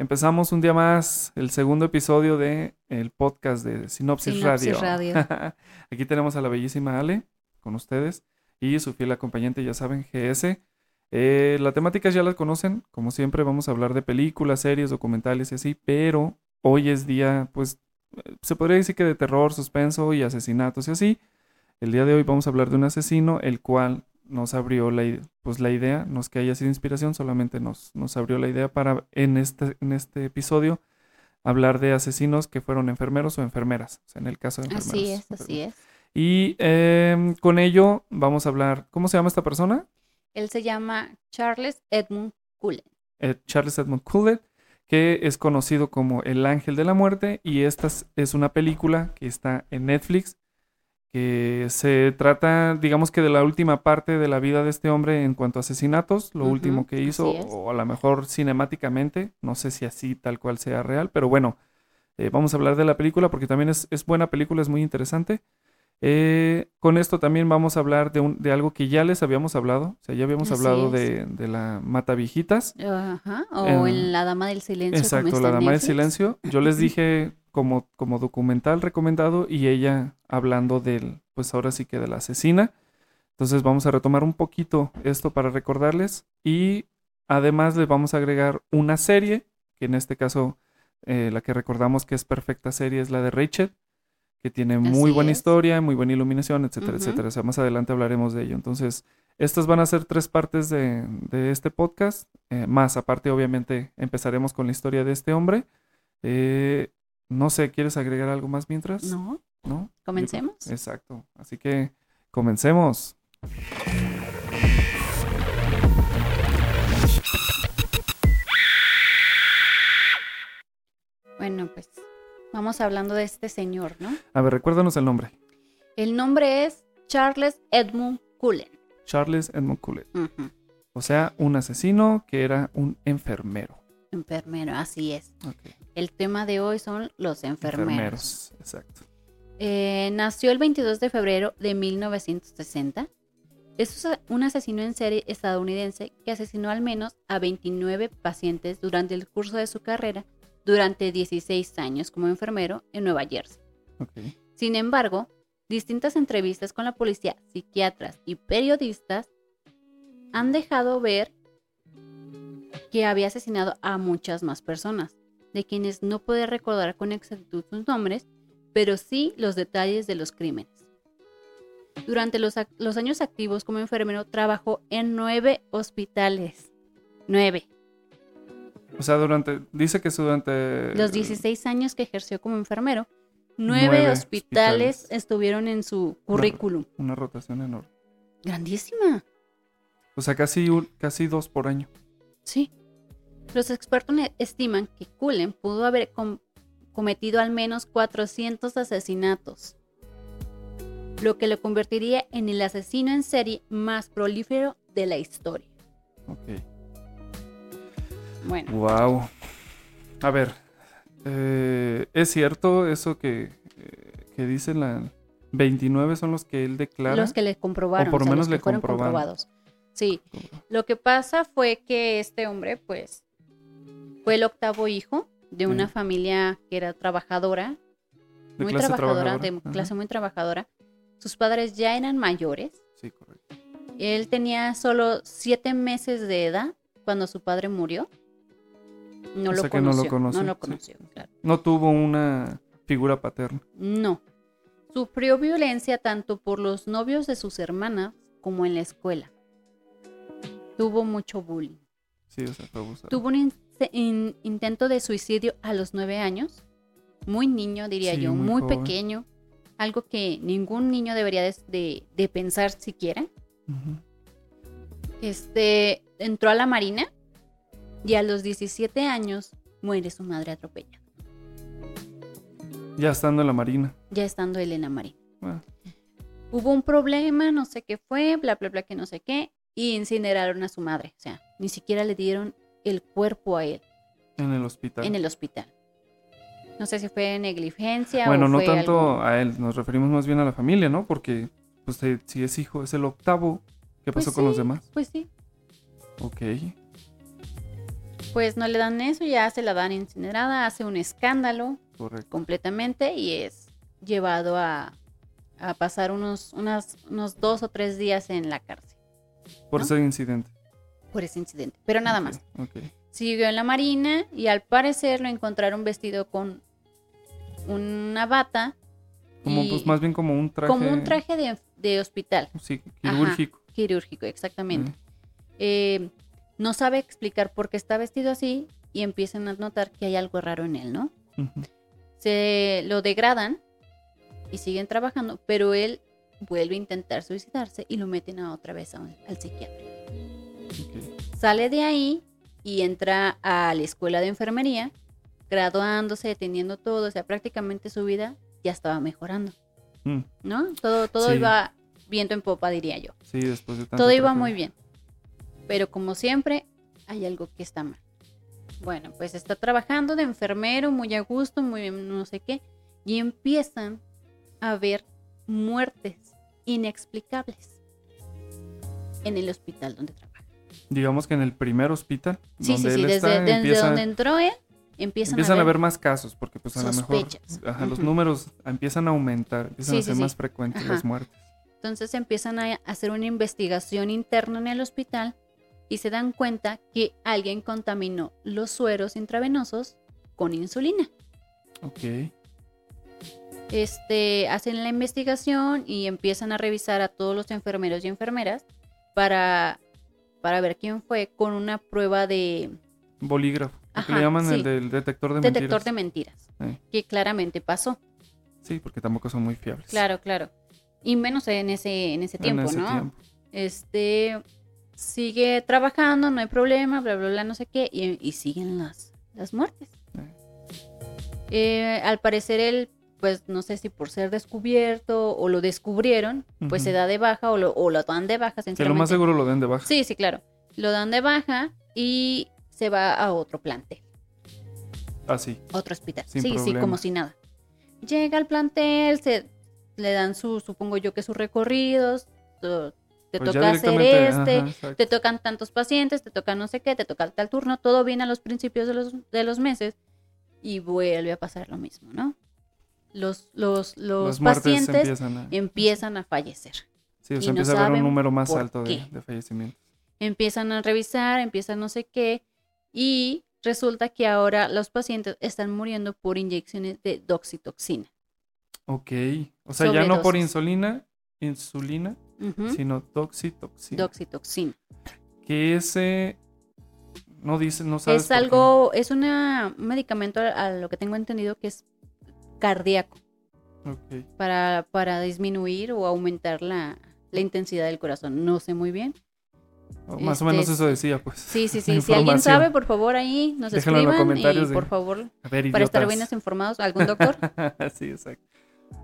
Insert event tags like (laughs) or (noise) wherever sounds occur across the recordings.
empezamos un día más el segundo episodio de el podcast de Sinopsis, Sinopsis Radio. Radio. (laughs) Aquí tenemos a la bellísima Ale con ustedes y su fiel acompañante, ya saben, GS. Eh, la temática ya la conocen, como siempre vamos a hablar de películas, series, documentales y así, pero hoy es día, pues, eh, se podría decir que de terror, suspenso y asesinatos y así. El día de hoy vamos a hablar de un asesino, el cual nos abrió la, pues, la idea, no es que haya sido inspiración, solamente nos, nos abrió la idea para en este, en este episodio hablar de asesinos que fueron enfermeros o enfermeras, o sea, en el caso de enfermeros. Así es, así es. Y em, con ello vamos a hablar, ¿cómo se llama esta persona? Él se llama Charles Edmund Cullen. Eh, Charles Edmund Coolidge, que es conocido como El Ángel de la Muerte, y esta es- es una película que está en Netflix, que se trata, digamos que de la última parte de la vida de este hombre en cuanto a asesinatos, lo último que hizo, o a lo mejor cinemáticamente, no sé si así tal cual sea real, pero bueno, eh, vamos a hablar de la película porque también es, es buena película, es muy interesante. Eh, con esto también vamos a hablar de, un, de algo que ya les habíamos hablado, o sea, ya habíamos Así hablado de, de la Matavijitas. Ajá. O Eh, en La Dama del Silencio. Exacto, La Dama del. Silencio. Yo les dije como, como documental recomendado y ella hablando del, pues ahora sí que de la asesina. Entonces vamos a retomar un poquito esto para recordarles y además les vamos a agregar una serie, que en este caso eh, la que recordamos que es perfecta serie es la de Rachel, que tiene muy Así buena es. historia, muy buena iluminación, etcétera, etcétera. O sea, más adelante hablaremos de ello. Entonces, estas van a ser tres partes de, de este podcast. eh, más aparte, obviamente, empezaremos con la historia de este hombre. Eh, no sé, ¿quieres agregar algo más mientras? No, ¿No? comencemos. Exacto. Así que comencemos. Bueno, pues vamos hablando de este señor, ¿no? A ver, recuérdanos el nombre. El nombre es Charles Edmund Cullen. Charles Edmund. Ujú. O sea, un asesino que era un enfermero. Enfermero, así es. Ok. El tema de hoy son los enfermeros. Exacto. Eh, nació el 22 de febrero de 1960. Es un asesino en serie estadounidense que asesinó al menos a 29 pacientes durante el curso de su carrera durante 16 años como enfermero en Nueva Jersey. Sin embargo, distintas entrevistas con la policía, psiquiatras y periodistas han dejado ver que había asesinado a muchas más personas, de quienes no puede recordar con exactitud sus nombres, pero sí los detalles de los crímenes. Durante los, años activos como enfermero trabajó en nueve hospitales. Nueve. O sea, durante. Dice que es durante. Los 16 años que ejerció como enfermero, nueve, Nueve hospitales, hospitales. estuvieron en su currículum. Una rotación enorme. Grandísima. O sea, casi, casi dos por año. Sí. Los expertos estiman que Cullen pudo haber com- cometido al menos 400 asesinatos, lo que lo convertiría en el asesino en serie más prolífero de la historia. Ok. Bueno, Wow. A ver. eh, ¿Es cierto eso que, eh, que dice la. 29 son los que él declara? los que le comprobaron, O por lo sea, menos los que le fueron comprobados. Sí, lo que pasa fue que este hombre, pues, fue el octavo hijo de una Sí. familia que era trabajadora, De muy trabajadora, de Ajá. clase muy trabajadora. Sus padres ya eran mayores. Sí, correcto. Él tenía solo siete meses de edad cuando su padre murió. No O lo sea que no lo conoció. No lo sí. conoció, claro. No tuvo una figura paterna. No. Sufrió violencia tanto por los novios de sus hermanas como en la escuela. Tuvo mucho bullying. Sí, o sea, fue abusado. Tuvo un in- in- intento de suicidio a los nueve años. Muy niño, diría Sí, yo, muy pequeño. Algo que ningún niño debería de, de- de pensar siquiera. Este entró a la marina y a los 17 años muere su madre atropellada, Ya estando en la marina. ya estando él en la marina. Bueno, Hubo un problema, no sé qué fue, bla, bla, bla, que no sé qué, y incineraron a su madre. O sea, ni siquiera le dieron el cuerpo a él en el hospital. en el hospital. No sé si fue negligencia bueno, o no fue tanto algo- a él, nos referimos más bien a la familia, ¿no? Porque, pues, eh, si es hijo, es el octavo. ¿Qué Pues pasó con los demás? Pues sí. Ok. Pues no le dan eso, ya se la dan incinerada, hace un escándalo Correcto. completamente y es llevado a, a pasar unos, unas, unos dos o tres días en la cárcel Por ¿no? ese incidente. por ese incidente. Pero nada más. Siguió en la marina y al parecer lo encontraron vestido con una bata. Como, y- pues más bien como un traje. Como un traje de, de hospital Sí, quirúrgico. quirúrgico, exactamente. Mm, Eh, no sabe explicar por qué está vestido así y empiezan a notar que hay algo raro en él, ¿no? Se lo degradan y siguen trabajando, pero él vuelve a intentar suicidarse y lo meten a otra vez a un- al psiquiatra. Sale de ahí y entra a la escuela de enfermería, graduándose, teniendo todo, o sea, prácticamente su vida ya estaba mejorando, Mm, ¿no? Todo, todo Sí. iba viento en popa, diría yo. Sí, después de tanto Todo iba muy bien. Pero como siempre, hay algo que está mal. Bueno, pues está trabajando de enfermero, muy a gusto, muy no sé qué, y empiezan a ver muertes inexplicables en el hospital donde trabaja. Digamos que en el primer hospital Sí, donde sí, sí, él desde, está, desde empieza- donde entró él, empiezan, empiezan a ver más casos, porque pues a lo mejor los números empiezan a aumentar, empiezan Sí, a ser sí. más frecuentes Ajá. las muertes. Entonces empiezan a hacer una investigación interna en el hospital y se dan cuenta que alguien contaminó los sueros intravenosos con insulina. Ok. Este, hacen la investigación y empiezan a revisar a todos los enfermeros y enfermeras para, para ver quién fue con una prueba de Bolígrafo, lo que Ajá, le llaman sí. el del detector de detector de mentiras. mentiras, Sí. que claramente pasó. Sí, porque tampoco son muy fiables. Claro, claro. Y menos en ese, en ese En tiempo, ese ¿no? tiempo. Este sigue trabajando, no hay problema, bla, bla, bla, no sé qué, y, y siguen las, las muertes. Eh. Eh, al parecer él, pues no sé si por ser descubierto o lo descubrieron, pues se da de baja o lo, o lo dan de baja, Que lo más seguro lo den de baja. Sí, sí, claro. Lo dan de baja y se va a otro plantel, Así. otro hospital. Sin sí, sí, como si nada. Llega al plantel, se le dan su, supongo yo que sus recorridos, tu- te Pues toca hacer este, ajá, te tocan tantos pacientes, te toca no sé qué, te toca tal turno, todo viene a los principios de los, de los meses y vuelve a pasar lo mismo, ¿no? Los, los, los pacientes empiezan a... empiezan a fallecer. Sí, o y sea, no empieza a haber un número más alto de, de fallecimientos. empiezan a revisar, empiezan no sé qué, y resulta que ahora los pacientes están muriendo por inyecciones de doxitoxina. Ok. O sea, ya no por insulina, insulina, sino toxitoxina. Doxitoxina. que ese no dice, no sabes. Es algo, es una, un medicamento, a, a lo que tengo entendido, que es cardíaco, Ok. para, para disminuir o aumentar la, la intensidad del corazón. No sé muy bien. O más o menos Este, eso decía, pues. Sí, sí, (laughs) sí. Si alguien sabe, por favor, ahí nos Déjenlo en los escriban comentarios y por favor, ver, para estar bien informados, algún doctor. (laughs) sí, exacto.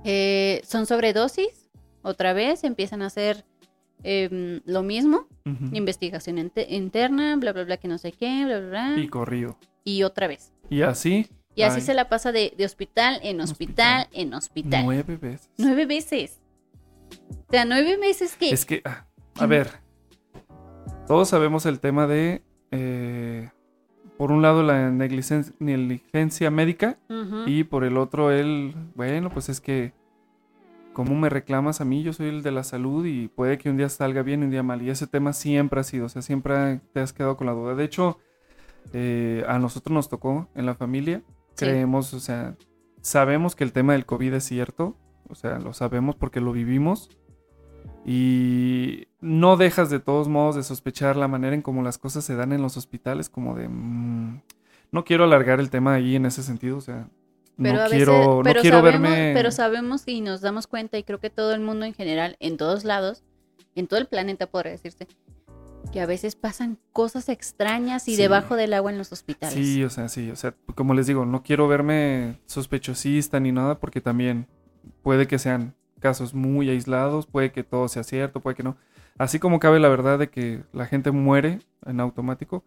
Eh, son sobredosis, otra vez empiezan a hacer em, lo mismo, investigación interna, bla, bla, bla, que no sé qué, bla, bla, bla, Y y, corrido. otra vez. Y así. Y así ay, se la pasa de, de hospital en hospital, Hospital. en hospital. Nueve veces. Nueve veces. O sea, nueve meses que... Es que, ah, a ver, todos sabemos el tema de, eh, por un lado, la negligencia médica y por el otro, el, bueno, pues es que, ¿cómo me reclamas a mí? Yo soy el de la salud y puede que un día salga bien y un día mal. Y ese tema siempre ha sido, o sea, siempre te has quedado con la duda. De hecho, eh, a nosotros nos tocó en la familia, Sí. creemos, o sea, sabemos que el tema del COVID es cierto, o sea, lo sabemos porque lo vivimos. Y no dejas de todos modos de sospechar la manera en cómo las cosas se dan en los hospitales, como de... mm, no quiero alargar el tema ahí en ese sentido, o sea, Pero no a quiero, veces, no pero quiero sabemos, verme... pero sabemos y nos damos cuenta, y creo que todo el mundo en general, en todos lados, en todo el planeta podría decirse, que a veces pasan cosas extrañas y Sí. debajo del agua en los hospitales. Sí, o sea, sí, o sea, como les digo, no quiero verme sospechosista ni nada porque también puede que sean casos muy aislados, puede que todo sea cierto, puede que no. Así como cabe la verdad de que la gente muere en automático,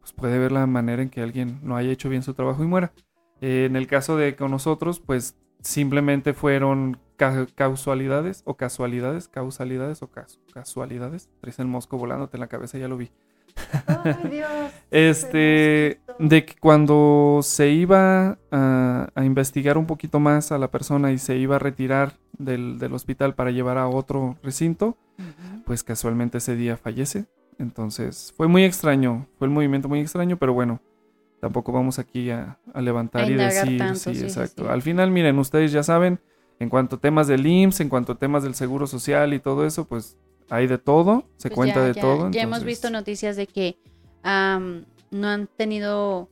pues puede ver la manera en que alguien no haya hecho bien su trabajo y muera. Eh, en el caso de con nosotros, pues simplemente fueron ca- causalidades o casualidades, causalidades o cas- casualidades. Traes el mosco volándote en la cabeza, ya lo vi. Ay, Dios. (laughs) Este, de que cuando se iba a, a investigar un poquito más a la persona y se iba a retirar del, del hospital para llevar a otro recinto, pues casualmente ese día fallece. Entonces fue muy extraño, fue el movimiento muy extraño, pero bueno, tampoco vamos aquí a, a levantar A y decir, tanto, sí, sí, sí, exacto. sí. Al final, miren, ustedes ya saben, en cuanto a temas del IMSS, en cuanto a temas del Seguro Social y todo eso, pues hay de todo, se Pues cuenta ya- de ya- todo. Ya hemos visto noticias de que am, no han tenido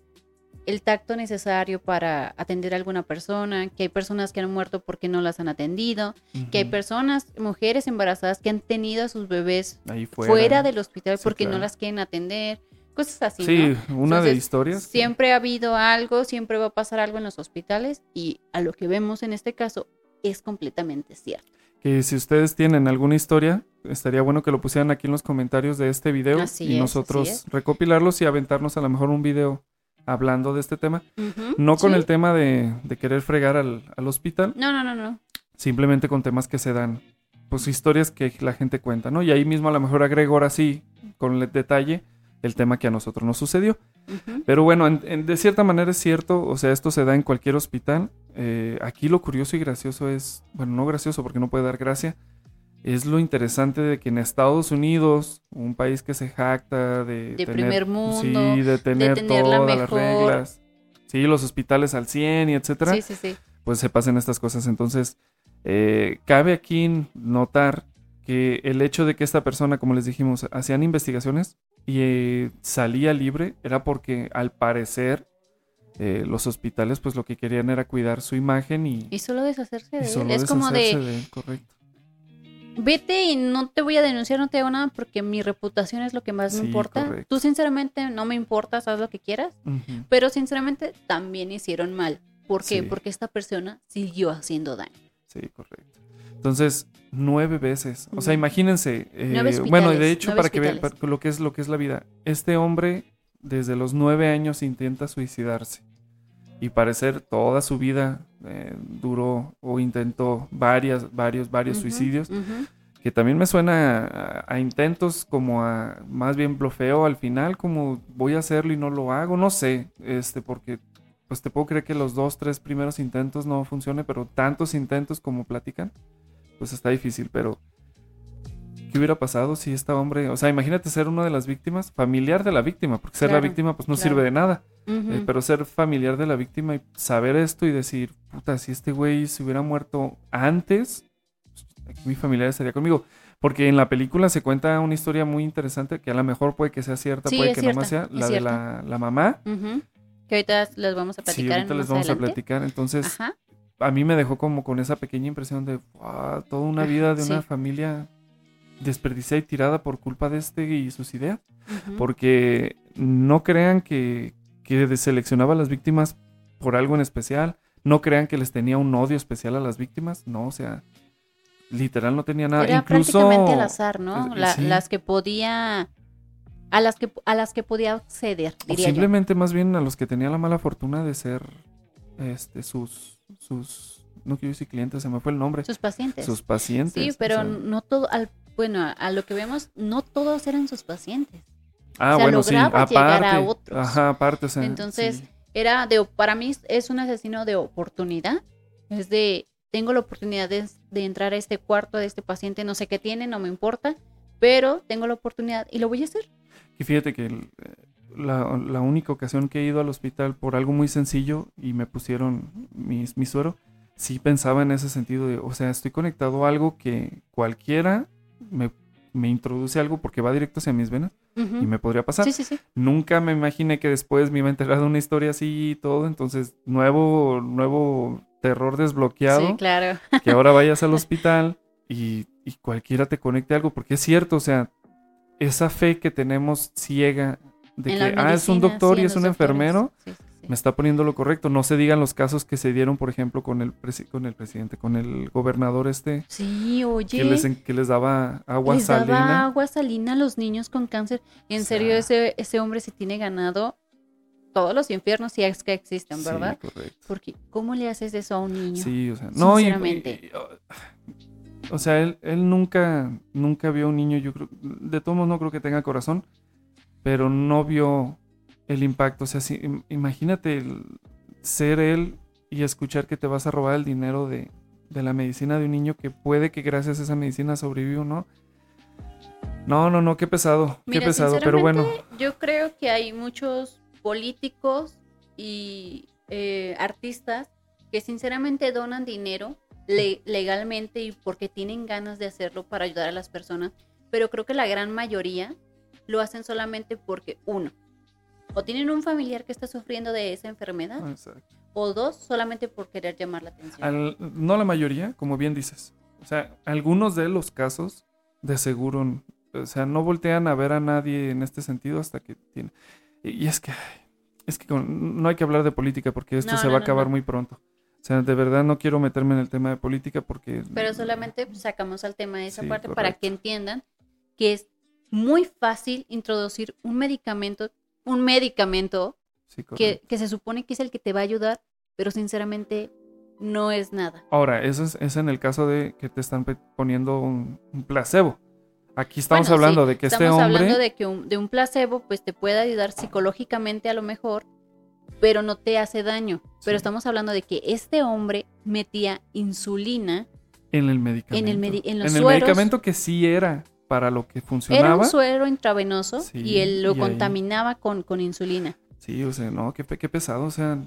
el tacto necesario para atender a alguna persona, que hay personas que han muerto porque no las han atendido, que hay personas, mujeres embarazadas que han tenido a sus bebés fuera, fuera, del hospital Sí, porque no las quieren atender, cosas así. Sí, ¿no? una de historias. Siempre ha habido algo, siempre va a pasar algo en los hospitales y a lo que vemos en este caso es completamente cierto. que si ustedes tienen alguna historia, estaría bueno que lo pusieran aquí en los comentarios de este video Así y es, nosotros recopilarlos y aventarnos a lo mejor un video hablando de este tema. No con sí. el tema de, de querer fregar al, al hospital, No, no, no, no. simplemente con temas que se dan, pues historias que la gente cuenta, ¿no? Y ahí mismo a lo mejor agrego ahora sí, con el detalle, el tema que a nosotros nos sucedió. Pero bueno, en- en- de cierta manera es cierto, o sea, esto se da en cualquier hospital. Eh, aquí lo curioso y gracioso es, bueno, no gracioso porque no puede dar gracia, es lo interesante de que en Estados Unidos, un país que se jacta de... De tener- primer mundo, Sí, de tener, tener la todas las mejor- reglas. Sí, los hospitales al 100 y etcétera Sí, sí, sí. pues se pasen estas cosas. Entonces, eh, cabe aquí notar que el hecho de que esta persona, como les dijimos, hacían investigaciones y eh, salía libre era porque al parecer eh, los hospitales pues lo que querían era cuidar su imagen y, Y solo deshacerse de y él. solo Es como de, de él, correcto. vete y no te voy a denunciar, no te hago nada porque mi reputación es lo que más me importa. correcto. Tú sinceramente no me importas, haz lo que quieras, pero sinceramente también hicieron mal. ¿Por qué? Sí. Porque esta persona siguió haciendo daño. Sí, correcto. Entonces, nueve veces. O sea, imagínense. eh, bueno, de hecho, para que vean lo que es lo que es la vida. Este hombre, desde los nueve años, intenta suicidarse. Y parecer toda su vida eh, duró o intentó varias, varios, varios suicidios. Que también me suena a, a intentos como a más bien blofeo al final, como voy a hacerlo y no lo hago. No sé, este, porque pues te puedo creer que los dos, tres primeros intentos no funcione, pero tantos intentos como platican, pues está difícil. Pero, ¿qué hubiera pasado si este hombre, o sea, imagínate ser una de las víctimas, familiar de la víctima, porque ser la víctima pues no claro. sirve de nada, eh, pero ser familiar de la víctima y saber esto y decir, puta, si este güey se hubiera muerto antes, pues, mi familiar estaría conmigo. Porque en la película se cuenta una historia muy interesante que a lo mejor puede que sea cierta, Sí, puede que no más sea, la de la, la mamá. Que ahorita les vamos a Sí, platicar ahorita en les vamos a platicar. Entonces, Ajá. a mí me dejó como con esa pequeña impresión de "Wow, toda una (laughs) vida de una sí. familia desperdiciada y tirada por culpa de este y sus ideas. Porque no crean que, que seleccionaba a las víctimas por algo en especial. No crean que les tenía un odio especial a las víctimas. No, o sea, literal no tenía nada. Era Incluso prácticamente al azar, ¿no? eh, La- sí. Las que podía a las que a las que podía acceder, o diría yo. simplemente más bien a los que tenía la mala fortuna de ser este sus sus no quiero decir clientes, se me fue el nombre. Sus pacientes. Sus pacientes. sí, o pero sea. no todo al bueno, a, lo que vemos no todos eran sus pacientes. Ah, o sea, bueno, sí, lograba llegar aparte. a otros. Ajá, aparte, o sea, Entonces, sí. Era de para mí es un asesino de oportunidad. Es de tengo la oportunidad de, de entrar a este cuarto de este paciente, no sé qué tiene, no me importa, pero tengo la oportunidad y lo voy a hacer. Y fíjate que el- la, la única ocasión que he ido al hospital por algo muy sencillo y me pusieron mi, mi suero, sí pensaba en ese sentido de, o sea, estoy conectado a algo que cualquiera me, me introduce algo porque va directo hacia mis venas y me podría pasar. Sí, sí, sí. Nunca me imaginé que después me iba a enterar de una historia así y todo, entonces nuevo, nuevo terror desbloqueado Sí, claro. que ahora vayas al (laughs) hospital y, y cualquiera te conecte algo, porque es cierto, o sea, esa fe que tenemos ciega de En que, ah, es un doctor sí, y es un doctores. enfermero, Sí, sí, sí. Me está poniendo lo correcto. No se digan los casos que se dieron, por ejemplo, con el, presi- con el presidente, con el gobernador este, Sí, oye. que les, que les daba agua les daba salina. agua salina a los niños con cáncer. En O sea- serio, ese, ese hombre se tiene ganado todos los infiernos si es que existen, Sí, ¿verdad? correcto. Porque, ¿cómo le haces eso a un niño? Sí, o sea, no, Sinceramente. y- y- o sea, él, él nunca, nunca vio un niño, yo creo, de todos modos no creo que tenga corazón, pero no vio el impacto. O sea, si, imagínate el ser él y escuchar que te vas a robar el dinero de, de la medicina de un niño que puede que gracias a esa medicina sobreviva o no. No, no, no, qué pesado, qué pesado, pero bueno, Yo creo que hay muchos políticos y eh, artistas que sinceramente donan dinero le- legalmente y porque tienen ganas de hacerlo para ayudar a las personas, pero creo que la gran mayoría lo hacen solamente porque uno, o tienen un familiar que está sufriendo de esa enfermedad, exacto. o dos, solamente por querer llamar la atención. Al- no la mayoría, como bien dices. O sea, algunos de los casos, de seguro, o sea, no voltean a ver a nadie en este sentido hasta que tiene. Y, y es que, es que con- no hay que hablar de política porque esto No, se no, va a acabar muy pronto. O sea, de verdad no quiero meterme en el tema de política porque... Pero solamente sacamos al tema de esa Sí, parte para que entiendan que es muy fácil introducir un medicamento, un medicamento Sí, que, que se supone que es el que te va a ayudar, pero sinceramente no es nada. Ahora, eso es, es en el caso de que te están poniendo un, un placebo. Aquí estamos Bueno, hablando sí, de que este Estamos hombre... hablando de que un, de un placebo pues te puede ayudar psicológicamente a lo mejor, pero no te hace daño. Pero estamos hablando de que este hombre metía insulina, En el medicamento. medi- en los el sueros. medicamento que sí era para lo que funcionaba. era un suero intravenoso Sí, y él lo y ahí- contaminaba con, con insulina. Sí, o sea, no, qué, qué pesado. O sea,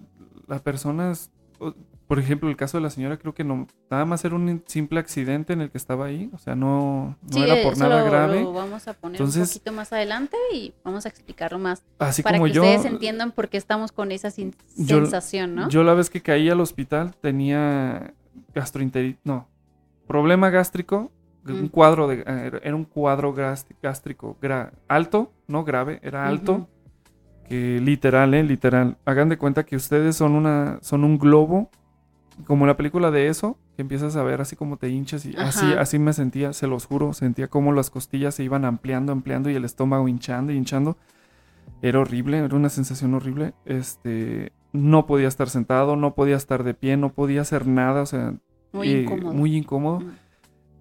las personas, por ejemplo, el caso de la señora, creo que no, nada más era un simple accidente en el que estaba ahí. O sea, no, no Sí, era por nada lo, grave. lo vamos a poner un poquito más adelante y vamos a explicarlo más Así para como que yo, ustedes entiendan por qué estamos con esa Yo- sensación, ¿no? yo la vez que caí al hospital tenía gastroenteritis, no, problema gástrico, un cuadro de, eh, era un cuadro gástrico gra- alto, no grave, era alto. Que literal, eh, literal. Hagan de cuenta que ustedes son una, son un globo, como la película de eso, que empiezas a ver así como te hinchas y así, así me sentía, se los juro, sentía como las costillas se iban ampliando, ampliando y el estómago hinchando y hinchando. Era horrible, era una sensación horrible. Este, no podía estar sentado, no podía estar de pie, no podía hacer nada, o sea, Muy eh, incómodo. muy incómodo. Mm.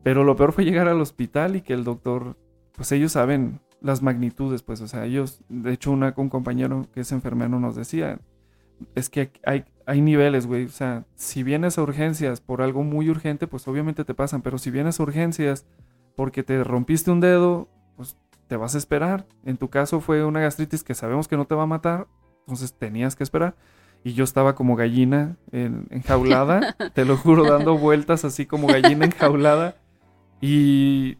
Pero lo peor fue llegar al hospital y que el doctor, pues ellos saben las magnitudes, pues, o sea, ellos, de hecho, una, un compañero que es enfermero nos decía, es que hay, hay niveles, güey, o sea, si vienes a urgencias por algo muy urgente, pues obviamente te pasan, pero si vienes a urgencias porque te rompiste un dedo, pues te vas a esperar. En tu caso fue una gastritis que sabemos que no te va a matar, entonces tenías que esperar. Y yo estaba como gallina en- enjaulada, (laughs) te lo juro, dando vueltas así como gallina enjaulada. Y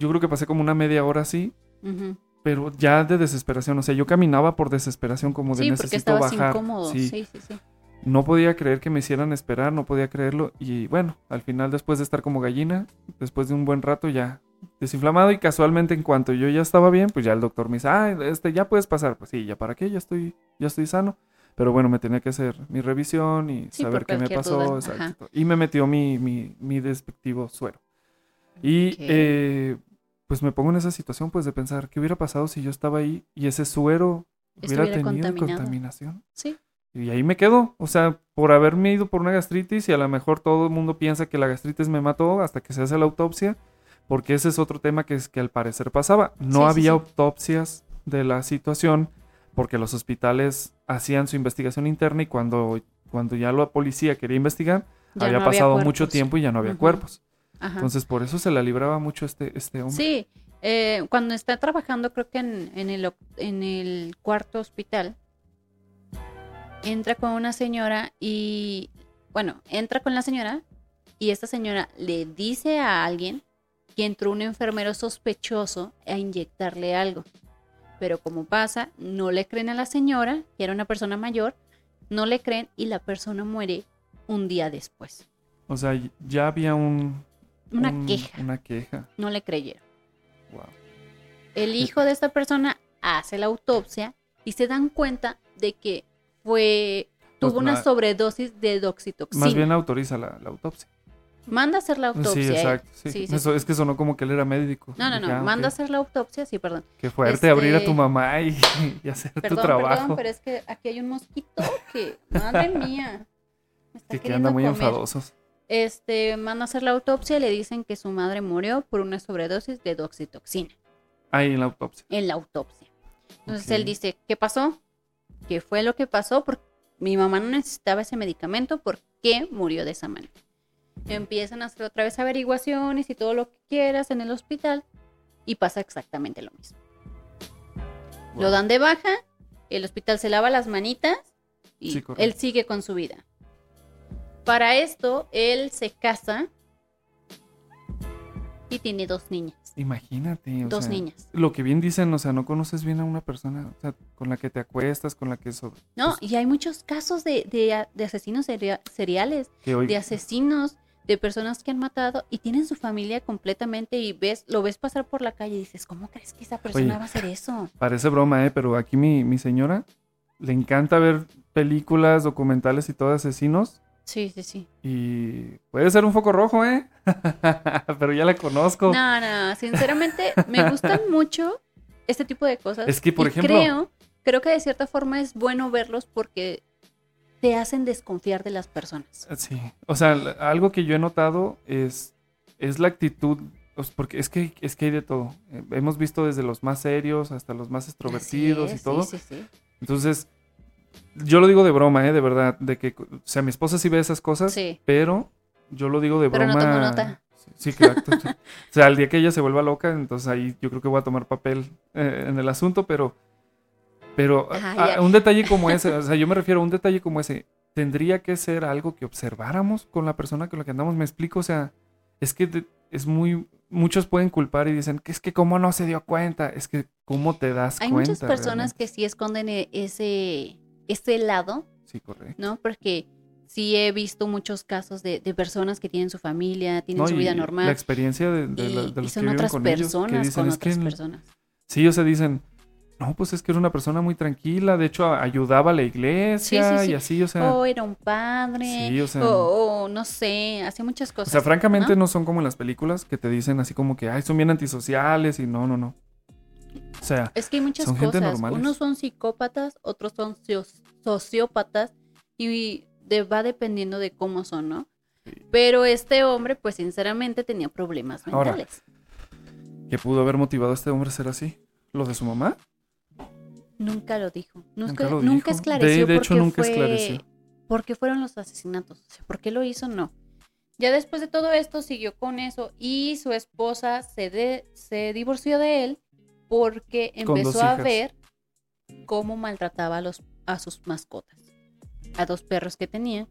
yo creo que pasé como una media hora así, Ujú. pero ya de desesperación. O sea, yo caminaba por desesperación, como de Sí, necesito bajar. incómodo. Sí. Sí, sí, sí. No podía creer que me hicieran esperar, no podía creerlo. Y bueno, al final, después de estar como gallina, después de un buen rato, ya desinflamado. Y casualmente, en cuanto yo ya estaba bien, pues ya el doctor me dice, ah, este, ya puedes pasar. Pues sí, ya para qué, ya estoy, ya estoy sano. Pero bueno, me tenía que hacer mi revisión y Sí, saber qué me pasó. exacto. Y me metió mi, mi, mi despectivo suero. Y eh, pues me pongo en esa situación pues de pensar, ¿qué hubiera pasado si yo estaba ahí y ese suero hubiera tenido contaminación? Sí. Y ahí me quedo, o sea, por haberme ido por una gastritis y a lo mejor todo el mundo piensa que la gastritis me mató hasta que se hace la autopsia, porque ese es otro tema que es que al parecer pasaba. No Sí, había sí. autopsias de la situación porque los hospitales hacían su investigación interna y cuando, cuando ya la policía quería investigar, Ya había no pasado mucho tiempo y ya no había cuerpos. Ajá. Entonces por eso se la libraba mucho este, este hombre. Sí, eh, cuando está trabajando, creo que en, en el, en el cuarto hospital, entra con una señora y, bueno, entra con la señora y esta señora le dice a alguien que entró un enfermero sospechoso a inyectarle algo. Pero como pasa, no le creen a la señora, que era una persona mayor, no le creen y la persona muere un día después. O sea, ya había un... Una un- queja, Una queja. no le creyeron. Wow. El hijo de esta persona hace la autopsia y se dan cuenta de que fue Pues tuvo una la- sobredosis de doxitoxina. Más bien autoriza la, la autopsia. manda a hacer la autopsia. sí, exacto. Sí. Sí, sí, Eso, Es que sonó como que él era médico. No, no, no, ah, manda a hacer la autopsia, sí, perdón. Qué fuerte este- abrir a tu mamá y, y hacer tu Perdón, trabajo. perdón, pero es que aquí hay un mosquito que, madre mía, me está que, que anda muy comer. enfadosos. Este, manda a hacer la autopsia y le dicen que su madre murió por una sobredosis de doxitoxina Ahí en la autopsia. en la autopsia. Entonces él dice, ¿qué pasó? ¿Qué fue lo que pasó? Porque mi mamá no necesitaba ese medicamento, ¿por qué murió de esa manera? Empiezan a hacer otra vez averiguaciones y todo lo que quieras en el hospital y pasa exactamente lo mismo. Lo dan de baja, el hospital se lava las manitas y Sí, él sigue con su vida. Para esto, él se casa y tiene dos niñas. Imagínate. o Dos sea, niñas. Lo que bien dicen, o sea, no conoces bien a una persona, o sea, con la que te acuestas, con la que sobre. No, pues, y hay muchos casos de, de- de asesinos seria- seriales, hoy, de asesinos, de personas que han matado y tienen su familia completamente y ves, lo ves pasar por la calle y dices, ¿cómo crees que esa persona Oye. va a hacer eso? Parece broma, ¿eh? Pero aquí mi, mi señora le encanta ver películas, documentales y todo de asesinos. Sí, sí, sí. Y puede ser un foco rojo, ¿eh? (laughs) Pero ya la conozco. No, no, sinceramente me gustan (laughs) mucho este tipo de cosas. Es que, por y ejemplo- Creo, creo que de cierta forma es bueno verlos porque te hacen desconfiar de las personas. Sí. O sea, algo que yo he notado es, es la actitud. Porque es que, es que hay de todo. Hemos visto desde los más serios hasta los más extrovertidos y todo. Sí, sí, sí. Entonces, yo lo digo de broma, ¿eh? De verdad. De que, o sea, mi esposa sí ve esas cosas, Sí. pero yo lo digo de Pero no broma. tomo nota. Sí, claro. (laughs) o sea, al día que ella se vuelva loca, entonces ahí yo creo que voy a tomar papel eh, en el asunto, pero. Pero Ah, a- ya. a un detalle como ese, o sea, yo me refiero a un detalle como ese, tendría que ser algo que observáramos con la persona con la que andamos. Me explico, o sea, es que es muy. Muchos pueden culpar y dicen que es que cómo no se dio cuenta, es que cómo te das Hay cuenta. muchas personas realmente? que sí esconden e- ese, ese lado, Sí, correcto. ¿no? Porque sí he visto muchos casos de, de personas que tienen su familia, tienen No, su y vida La normal. experiencia de, de y, la- de y los que son viven otras con ellos, que personas dicen, con que otras personas. Sí, o sea, dicen, no, pues es que era una persona muy tranquila, de hecho ayudaba a la iglesia Sí, sí, sí. y así, o sea, O era un padre, sí, o sea, o, o no sé, hacía muchas o cosas. sea, francamente ¿no? ¿no? son como en las películas que te dicen así como que, ay, son bien antisociales y no, no, no. O sea, Es que hay muchas son cosas. Unos son psicópatas, otros son soci- sociópatas y de- va dependiendo de cómo son, ¿no? Sí. Pero este hombre, pues sinceramente tenía problemas Ahora, mentales. ¿qué pudo haber motivado a este hombre a ser así? ¿Lo de su mamá? Nunca lo dijo. Nunca Nunca, lo nunca dijo. esclareció De- de hecho, por qué nunca fue- esclareció. por qué fueron los asesinatos. O sea, ¿Por qué lo hizo? No. Ya después de todo esto siguió con eso y su esposa se, de- se divorció de él porque empezó a ver cómo maltrataba a, los, a sus mascotas. A dos perros que tenía.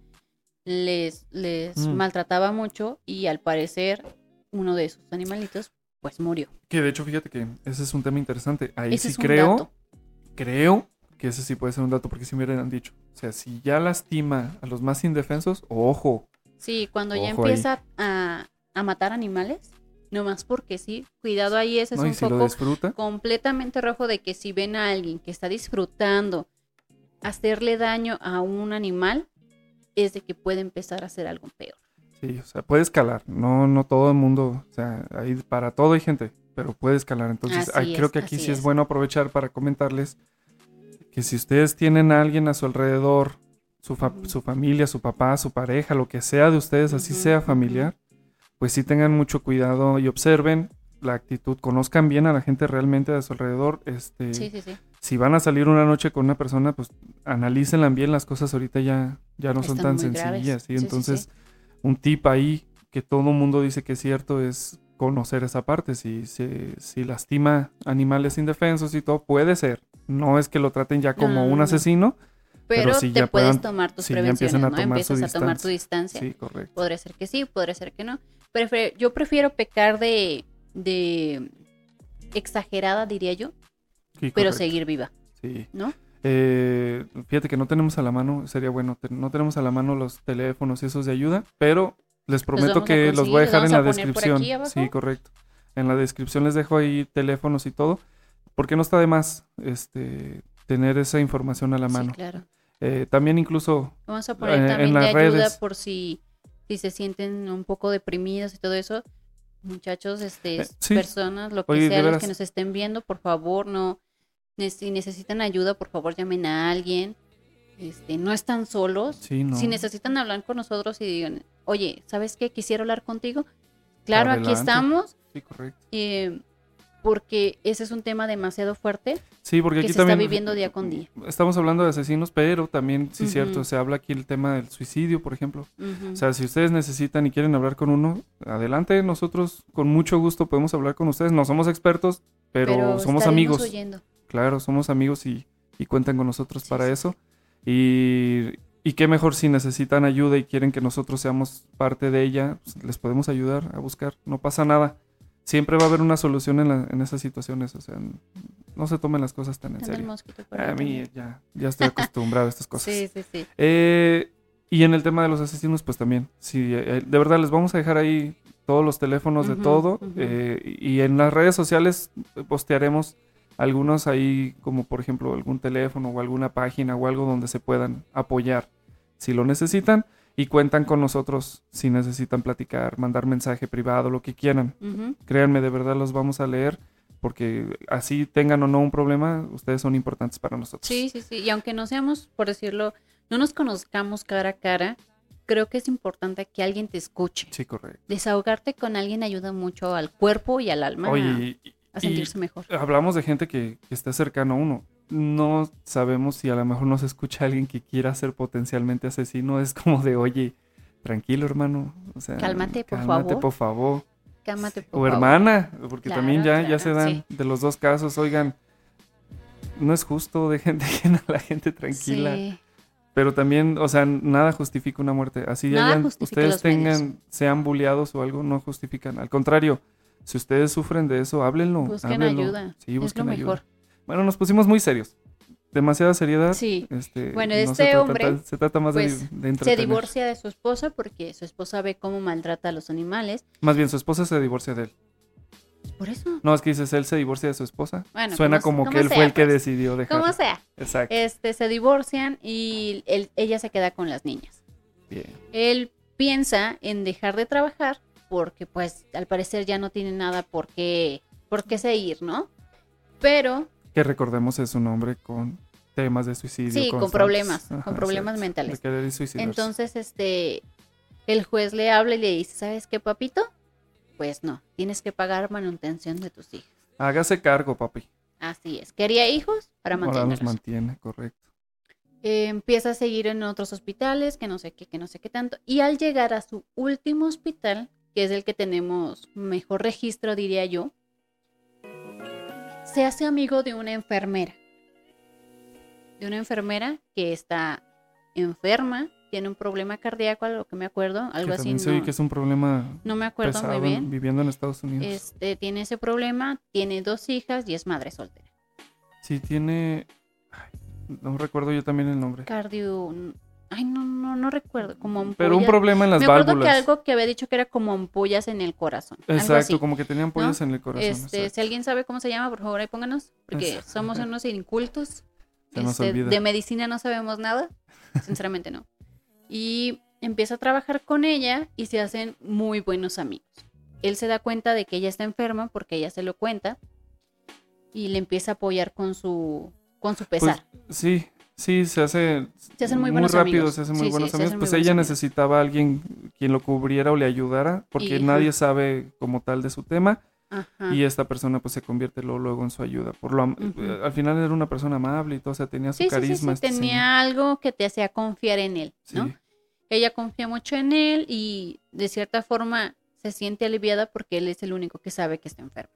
Les, les Mm. maltrataba mucho y al parecer uno de sus animalitos pues murió. Que de hecho, fíjate que ese es un tema interesante. Ahí Ese sí creo, dato. creo que ese sí puede ser un dato porque si me hubieran dicho. O sea, si ya lastima a los más indefensos, ojo, Sí, cuando ya Ojo empieza a, a matar animales, nomás porque sí, cuidado ahí, ese es ¿no? Un si disfruta, completamente rojo de que si ven a alguien que está disfrutando hacerle daño a un animal, es de que puede empezar a hacer algo peor. Sí, o sea, puede escalar. No, no todo el mundo, o sea, ahí para todo hay gente, pero puede escalar. Entonces, ahí creo que aquí sí es es. bueno aprovechar para comentarles que si ustedes tienen a alguien a su alrededor, su, fa- su familia, su papá, su pareja, lo que sea de ustedes, así sea familiar, pues sí tengan mucho cuidado y observen la actitud, conozcan bien a la gente realmente de su alrededor. Este, Sí, sí, sí. si van a salir una noche con una persona, pues analícenla bien, las cosas ahorita ya, ya no son tan sencillas, ¿sí? Entonces, un tip ahí que todo mundo dice que es cierto es conocer esa parte. Si, si, si lastima animales indefensos y todo, puede ser. No es que lo traten ya como no, un no. Pero, pero si te puedes puedan- tomar tus si ya prevenciones, a ¿no? tomar Empiezas a tomar tu distancia. Sí, correcto. Podría ser que sí, podría ser que no. Yo prefiero pecar de, de exagerada, diría yo, Sí, pero seguir viva, Sí. ¿no? Eh, fíjate que no tenemos a la mano, sería bueno, te- no tenemos a la mano los teléfonos y esos de ayuda, pero les prometo que los voy a los dejar en la descripción. Sí, correcto. En la descripción les dejo ahí teléfonos y todo, porque no está de más este tener esa información a la mano. Sí, claro. Eh, también incluso Vamos a poner Eh, en también las de ayuda redes. por si, si se sienten un poco deprimidos y todo eso. Muchachos, este, Eh, sí. personas, lo que Oye, sea, los que nos estén viendo, por favor, no. Si necesitan ayuda, por favor, llamen a alguien. Este, no están solos. sí, no. Si necesitan hablar con nosotros y digan, oye, ¿sabes qué? Quisiera hablar contigo. Claro, aquí estamos. Sí, correcto. eh, porque ese es un tema demasiado fuerte Sí, porque que aquí se también está viviendo día con día. estamos hablando de asesinos, pero también, sí, Ujú. cierto, se habla aquí el tema del suicidio, por ejemplo. O sea, si ustedes necesitan y quieren hablar con uno, adelante, nosotros con mucho gusto podemos hablar con ustedes. No somos expertos, pero, somos amigos. oyendo. Claro, somos amigos y, y cuentan con nosotros Sí, para sí. eso. Y, y qué mejor si necesitan ayuda y quieren que nosotros seamos parte de ella, pues, les podemos ayudar a buscar. No pasa nada. Siempre va a haber una solución en, la- en esas situaciones. O sea, no se tomen las cosas tan en serio. mosquito A mí ya, ya estoy acostumbrado a estas (laughs) cosas. Sí, sí, sí. Eh, y en el tema de los asesinos, pues también. Sí, eh, de verdad les vamos a dejar ahí todos los teléfonos de todo. eh, y en las redes sociales eh, postearemos algunos ahí, como por ejemplo algún teléfono o alguna página o algo donde se puedan apoyar si lo necesitan. Y cuentan con nosotros si necesitan platicar, mandar mensaje privado, lo que quieran. Créanme, de verdad los vamos a leer. Porque así tengan o no un problema, ustedes son importantes para nosotros. Sí, sí, sí. Y aunque no seamos, por decirlo, no nos conozcamos cara a cara, creo que es importante que alguien te escuche. Sí, correcto. Desahogarte con alguien ayuda mucho al cuerpo y al alma Oye, y- a sentirse mejor. hablamos de gente que, que está cercano a uno. No sabemos si a lo mejor nos escucha alguien que quiera ser potencialmente asesino. Es como de, oye, tranquilo, hermano. O sea, Cálmate, por cálmate, favor. por favor. Cálmate, por O favor. hermana, porque Claro, también ya, ya se dan sí. de los dos casos. Oigan, no es justo, (laughs) dejen, dejen a la gente tranquila. Sí. Pero también, o sea, nada justifica una muerte. Así hayan- ustedes medios. tengan, sean bulleados o algo, no justifican. Al contrario, si ustedes sufren de eso, háblenlo. Busquen háblenlo. ayuda. Sí, es busquen lo ayuda. mejor. Bueno, nos pusimos muy serios. Demasiada seriedad. Sí. Este, Bueno, no este se trata hombre, se trata más de- pues, de, Se divorcia de su esposa porque su esposa ve cómo maltrata a los animales. Más bien, su esposa se divorcia de él. Por eso. No, es que dices, él se divorcia de su esposa. Bueno, Suena como- como, que él fue el que pues. decidió dejar. Como sea. Exacto. Este, se divorcian y él- ella se queda con las niñas. Bien. Él piensa en dejar de trabajar porque pues al parecer ya no tiene nada por qué, por qué seguir, ¿no? Pero Que recordemos es un hombre con temas de suicidio. Sí, con problemas, con problemas exacto. mentales. De entonces este el juez le habla y le dice, ¿sabes qué, papito? Pues no, tienes que pagar manutención de tus hijos. Hágase cargo, papi. Así es. Quería hijos para Ahora nos mantenerlos. mantiene, correcto. Eh, empieza a seguir en otros hospitales, que no sé qué, que no sé qué tanto. Y al llegar a su último hospital, que es el que tenemos mejor registro, diría yo, se hace amigo de una enfermera. De una enfermera que está enferma, tiene un problema cardíaco, a lo que me acuerdo, algo que así. se No, que es un problema no me acuerdo pesado muy bien. viviendo en Estados Unidos. Este, tiene ese problema, tiene dos hijas y es madre soltera. Sí, tiene... ay, no recuerdo yo también el nombre. Cardio... Ay, no, no, no recuerdo. Como Pero un ampollas. problema en las Me acuerdo válvulas. que algo que había dicho que era como ampollas en el corazón. Exacto, como que tenían pollas en el corazón. Este, exacto. si alguien sabe cómo se llama, por favor, ahí pónganos, porque Exacto. somos unos incultos. Se nos Este, de medicina no sabemos nada, (laughs) sinceramente no. Y empieza a trabajar con ella y se hacen muy buenos amigos. Él se da cuenta de que ella está enferma porque ella se lo cuenta y le empieza a apoyar con su con su Pues, pesar. sí, sí, se hace... Se hacen muy buenos rápido, amigos. se hacen muy sí, buenos amigos. muy Pues ella necesitaba a alguien quien lo cubriera o le ayudara, porque Y- nadie sabe como tal de su tema. Ajá. Y esta persona pues se convierte luego, luego en su ayuda. Por lo eh, Al final era una persona amable y todo, o sea, tenía su Sí, sí, sí, carisma. sí, este señor. tenía algo que te hacía confiar en él, ¿no? Ella confía mucho en él y de cierta forma se siente aliviada porque él es el único que sabe que está enfermo.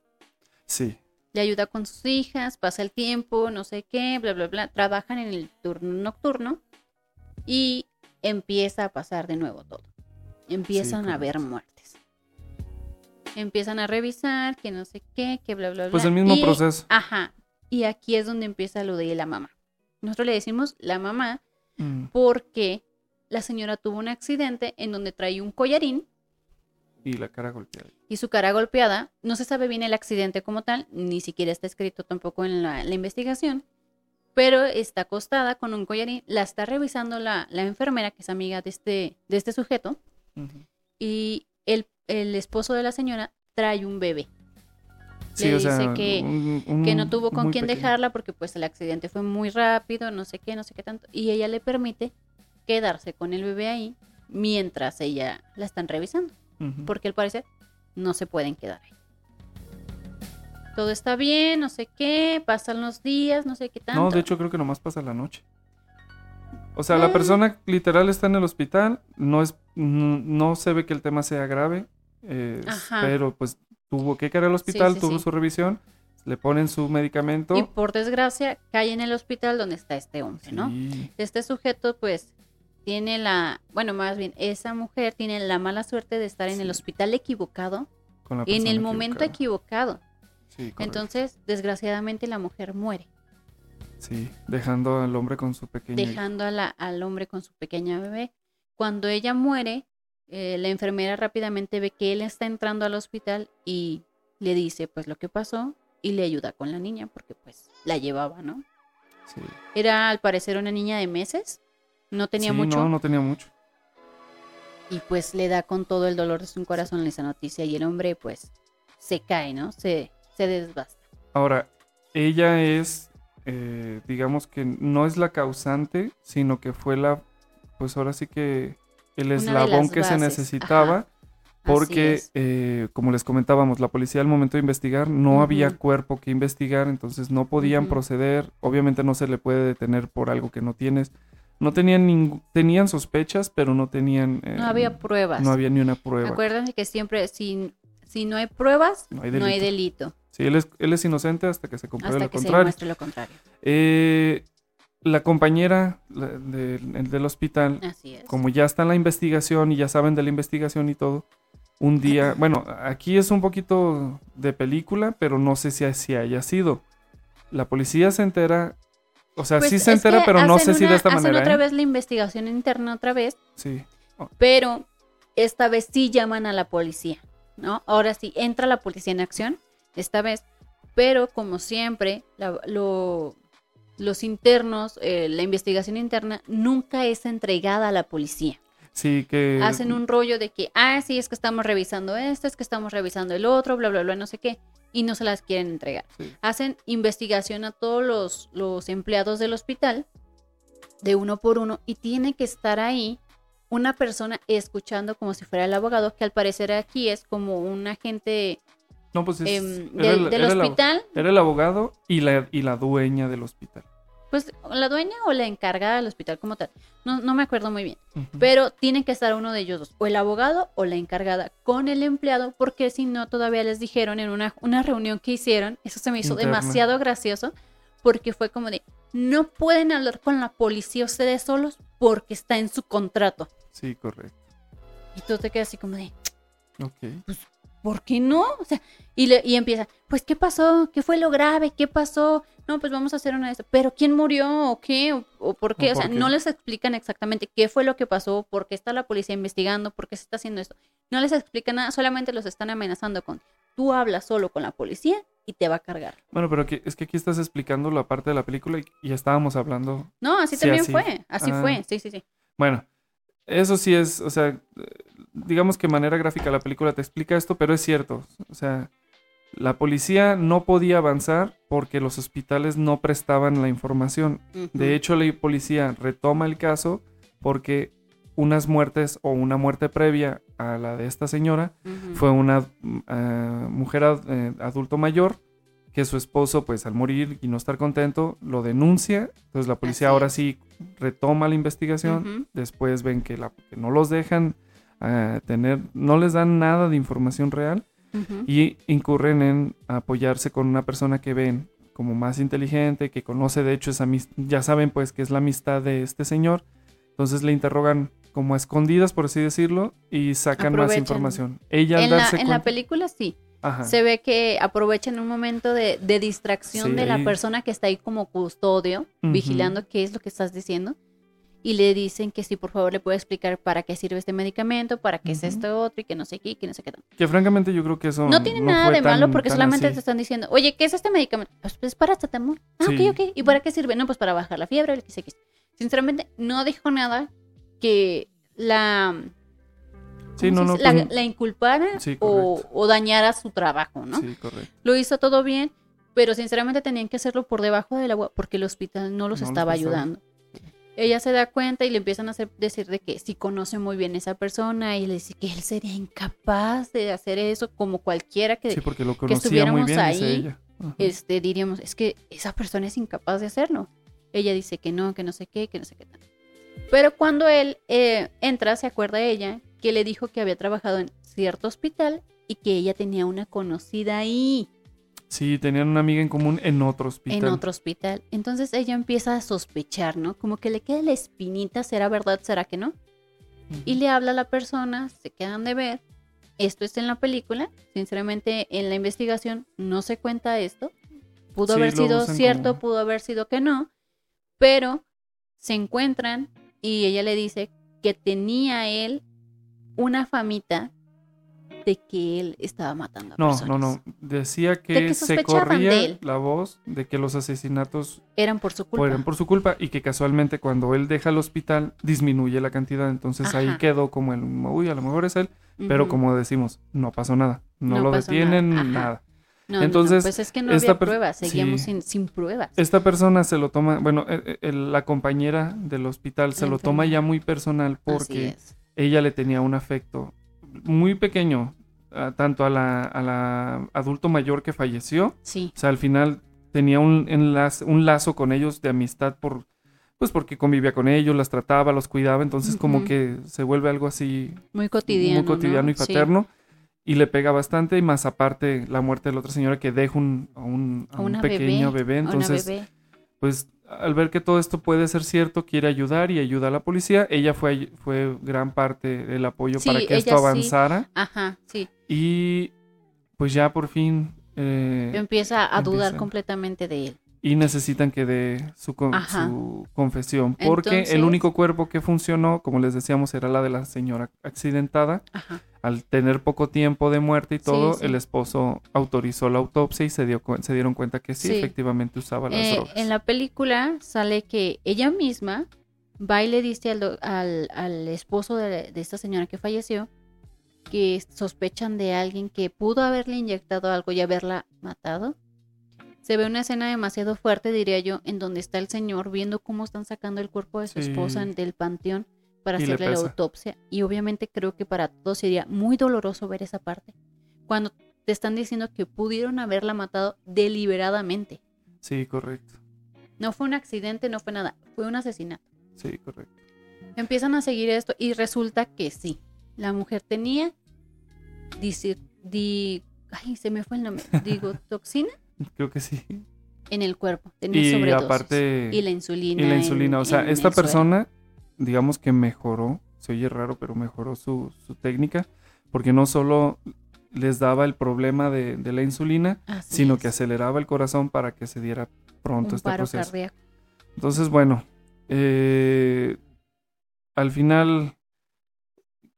Sí, Le ayuda con sus hijas, pasa el tiempo, no sé qué, bla, bla, bla. Trabajan en el turno nocturno y empieza a pasar de nuevo todo. Empiezan a haber muertes. Empiezan a revisar que no sé qué, que bla, bla, bla. pues el mismo Y- proceso. Ajá. Y aquí es donde empieza lo de la mamá. Nosotros le decimos la mamá Mm, porque la señora tuvo un accidente en donde trae un collarín Y la cara golpeada. y su cara golpeada. No se sabe bien el accidente como tal, ni siquiera está escrito tampoco en la, la investigación, pero está acostada con un collarín, la está revisando la, la enfermera, que es amiga de este, de este sujeto, Ujú. y el, el esposo de la señora trae un bebé. Sí, Le o sea, dice que- un- un- que no tuvo con quién pequeño. dejarla porque pues el accidente fue muy rápido, no sé qué, no sé qué tanto, y ella le permite quedarse con el bebé ahí mientras ella la están revisando, Porque al parecer no se pueden quedar ahí. todo está bien, no sé qué, pasan los días, no sé qué tanto. No, de hecho creo que nomás pasa la noche. O sea, la Eh. persona literal está en el hospital, no es, no, no se ve que el tema sea grave, eh, Ajá. pero pues tuvo que caer al hospital, sí, tuvo sí. su revisión, le ponen su medicamento. Y por desgracia cae en el hospital donde está este hombre, ¿no? Este sujeto pues tiene la, bueno, más bien esa mujer tiene la mala suerte de estar en el hospital equivocado con la en el momento equivocado. Sí. Entonces, desgraciadamente la mujer muere, Sí, dejando al hombre con su pequeña. dejando a la- al hombre con su pequeña bebé. Cuando ella muere, eh, la enfermera rápidamente ve que él está entrando al hospital y le dice pues lo que pasó y le ayuda con la niña porque pues la llevaba, ¿no? Sí. Era al parecer una niña de meses, no tenía Sí, mucho No, no tenía mucho. y pues le da con todo el dolor de su corazón esa noticia y el hombre pues se cae, ¿no? Se, se desbasta. Ahora, ella es, eh, digamos que no es la causante, sino que fue la, pues ahora sí que el Una eslabón que se necesitaba, porque, eh, como les comentábamos, la policía al momento de investigar no había cuerpo que investigar, entonces no podían proceder, obviamente no se le puede detener por algo que no tienes. No tenían ningún, tenían sospechas, pero no tenían, eh, no había pruebas. no había ni una prueba. Acuérdense que siempre si, si no hay pruebas, No hay no hay delito. delito. Sí, él es, él es inocente hasta que se compruebe Hasta lo que se contrario. demuestre lo contrario. Eh, la compañera de- del hospital, Así es. como ya está en la investigación y ya saben de la investigación y todo, un día, (clears throat) bueno, aquí es un poquito de película, pero no sé si así haya sido. La policía se entera, o sea, Pues sí se entera, pero no sé hacen si de esta hacen manera. otra ¿eh? vez la investigación interna otra vez, Sí, pero esta vez sí llaman a la policía, ¿no? Ahora sí, entra la policía en acción, esta vez, pero como siempre, la- lo- los internos, eh, la investigación interna nunca es entregada a la policía. Sí que... Hacen un rollo de que, ah, sí, es que estamos revisando esto, es que estamos revisando el otro, bla, bla, bla, no sé qué, y no se las quieren entregar. Sí. Hacen investigación a todos los, los empleados del hospital, de uno por uno, y tiene que estar ahí una persona escuchando como si fuera el abogado, que al parecer aquí es como un agente No, pues es- em, del, el- del era el ab- hospital, Era el abogado y la, y la dueña del hospital. Pues la dueña o la encargada del hospital como tal, no, no me acuerdo muy bien. Pero tiene que estar uno de ellos dos, o el abogado o la encargada con el empleado, porque si no, todavía les dijeron en una, una reunión que hicieron, eso se me hizo Interna. demasiado gracioso, porque fue como de, no pueden hablar con la policía ustedes solos porque está en su contrato. Sí, correcto. Y tú te quedas así como de, Ok. ¿Por qué no? O sea, y, le- y empieza, pues, ¿qué pasó? ¿Qué fue lo grave? ¿Qué pasó? No, pues vamos a hacer una de esas. ¿Pero quién murió? ¿O qué? ¿O, o por qué? ¿O O sea, qué? no les explican exactamente qué fue lo que pasó, por qué está la policía investigando, por qué se está haciendo esto. No les explican nada, solamente los están amenazando con, tú hablas solo con la policía y te va a cargar. Bueno, pero aquí- es que aquí estás explicando la parte de la película y, estábamos hablando No, así Sí, también así. fue, así Ah. fue, sí, sí, sí. Bueno, eso sí es, o sea, digamos que de manera gráfica la película te explica esto, pero es cierto. O sea, la policía no podía avanzar porque los hospitales no prestaban la información. De hecho, la policía retoma el caso porque unas muertes o una muerte previa a la de esta señora fue una ah, mujer ad- eh, adulto mayor que su esposo, pues al morir y no estar contento, lo denuncia. Entonces la policía Así ahora sí retoma la investigación. Después ven que, la, que no los dejan ah, tener, no les dan nada de información real y incurren en apoyarse con una persona que ven como más inteligente, que conoce de hecho esa amistad, ya saben pues que es la amistad de este señor. Entonces le interrogan como a escondidas, por así decirlo, y sacan más información. Ella al En la, darse en la película sí, Ajá. se ve que aprovechan un momento de, de distracción Sí, de la persona que está ahí como custodio, Ujú. vigilando qué es lo que estás diciendo. Y le dicen que sí, por favor, le puede explicar para qué sirve este medicamento, para qué es Ujú. esto otro y que no sé qué, y que no sé qué. tanto. Que francamente yo creo que eso No tiene nada fue de malo tan- porque tan solamente así. te están diciendo, oye, ¿qué es este medicamento? Pues, pues para paracetamol. Ah, Sí. ok, ok. ¿Y para qué sirve? No, pues para bajar la fiebre, el que sé qué. Sinceramente, no dijo nada que la, Sí, ¿cómo no, no. la, la inculpara Sí, o, o dañara su trabajo, ¿no? Sí, correcto. Lo hizo todo bien, pero sinceramente tenían que hacerlo por debajo del agua porque el hospital no los No los estaba prestaba. ayudando. ella se da cuenta y le empiezan a hacer, decir de que sí conoce muy bien a esa persona y le dice que él sería incapaz de hacer eso como cualquiera que, Sí, porque lo que conocía muy estuviéramos bien, ahí, ella. Este, diríamos, es que esa persona es incapaz de hacerlo. Ella dice que no, que no sé qué, que no sé qué tal. Pero cuando él eh, entra, se acuerda ella que le dijo que había trabajado en cierto hospital y que ella tenía una conocida ahí, Sí, tenían una amiga en común en otro hospital. en otro hospital. Entonces ella empieza a sospechar, ¿no? Como que le queda la espinita, ¿será verdad, será que no? Y le habla a la persona, se quedan de ver. Esto está en la película. Sinceramente, en la investigación no se cuenta esto. Pudo Sí, haber sido cierto, como- pudo haber sido que no. Pero se encuentran y ella le dice que tenía él una famita de que él estaba matando a No, personas. no, no. Decía que, De que se corría la voz de que los asesinatos Eran por su culpa. fueron por su culpa y que casualmente cuando él deja el hospital disminuye la cantidad. Entonces ahí quedó como el, uy, a lo mejor es él. Pero como decimos, no pasó nada. No, No lo detienen, nada, nada. ajá. No, no, no, Entonces, pues es que no había pruebas, seguíamos sí. sin, sin pruebas. Esta persona se lo toma, bueno, eh, eh, la compañera del hospital se lo toma ya muy personal Así porque es. Ella le tenía un afecto muy pequeño, ah, tanto a la, a la adulto mayor que falleció, Sí, o sea, al final tenía un, enlace, un lazo con ellos de amistad por, pues porque convivía con ellos, las trataba, los cuidaba, entonces como que se vuelve algo así muy cotidiano. muy cotidiano ¿no? y Sí. paterno. Y le pega bastante, y más aparte la muerte de la otra señora que deja un, a un, a un pequeño bebé, Entonces, bebé. pues al ver que todo esto puede ser cierto, quiere ayudar y ayuda a la policía. Ella fue, fue gran parte del apoyo Sí, para que esto sí. avanzara. Ajá, sí. Y pues ya por fin... eh, Empieza a dudar completamente de él. y necesitan que dé su, con- Ajá. su confesión. Porque Entonces- el único cuerpo que funcionó, como les decíamos, era la de la señora accidentada. Ajá. Al tener poco tiempo de muerte y todo, sí. el esposo autorizó la autopsia y se, dio, se dieron cuenta que sí, Sí. efectivamente usaba las Eh, drogas. en la película sale que ella misma va y le dice al, do- al, al esposo de, de esta señora que falleció que sospechan de alguien que pudo haberle inyectado algo y haberla matado. Se ve una escena demasiado fuerte, diría yo, en donde está el señor viendo cómo están sacando el cuerpo de su esposa del panteón para Y hacerle la autopsia. Y obviamente creo que para todos sería muy doloroso ver esa parte. Cuando te están diciendo que pudieron haberla matado deliberadamente. Sí, correcto. No fue un accidente, no fue nada, fue un asesinato. Sí, correcto. Empiezan a seguir esto y resulta que sí, la mujer tenía dice, di, ay, se me fue el nombre, (laughs) digo, toxina Creo que sí. en el cuerpo, tenía Y sobredosis. aparte... y la insulina. y la en- insulina. O sea, en esta persona, digamos que mejoró, se oye raro, pero mejoró su, su técnica, porque no solo les daba el problema de, de la insulina, Así sino es, que aceleraba el corazón para que se diera pronto un este paro proceso. cardíaco. Entonces, bueno, eh, al final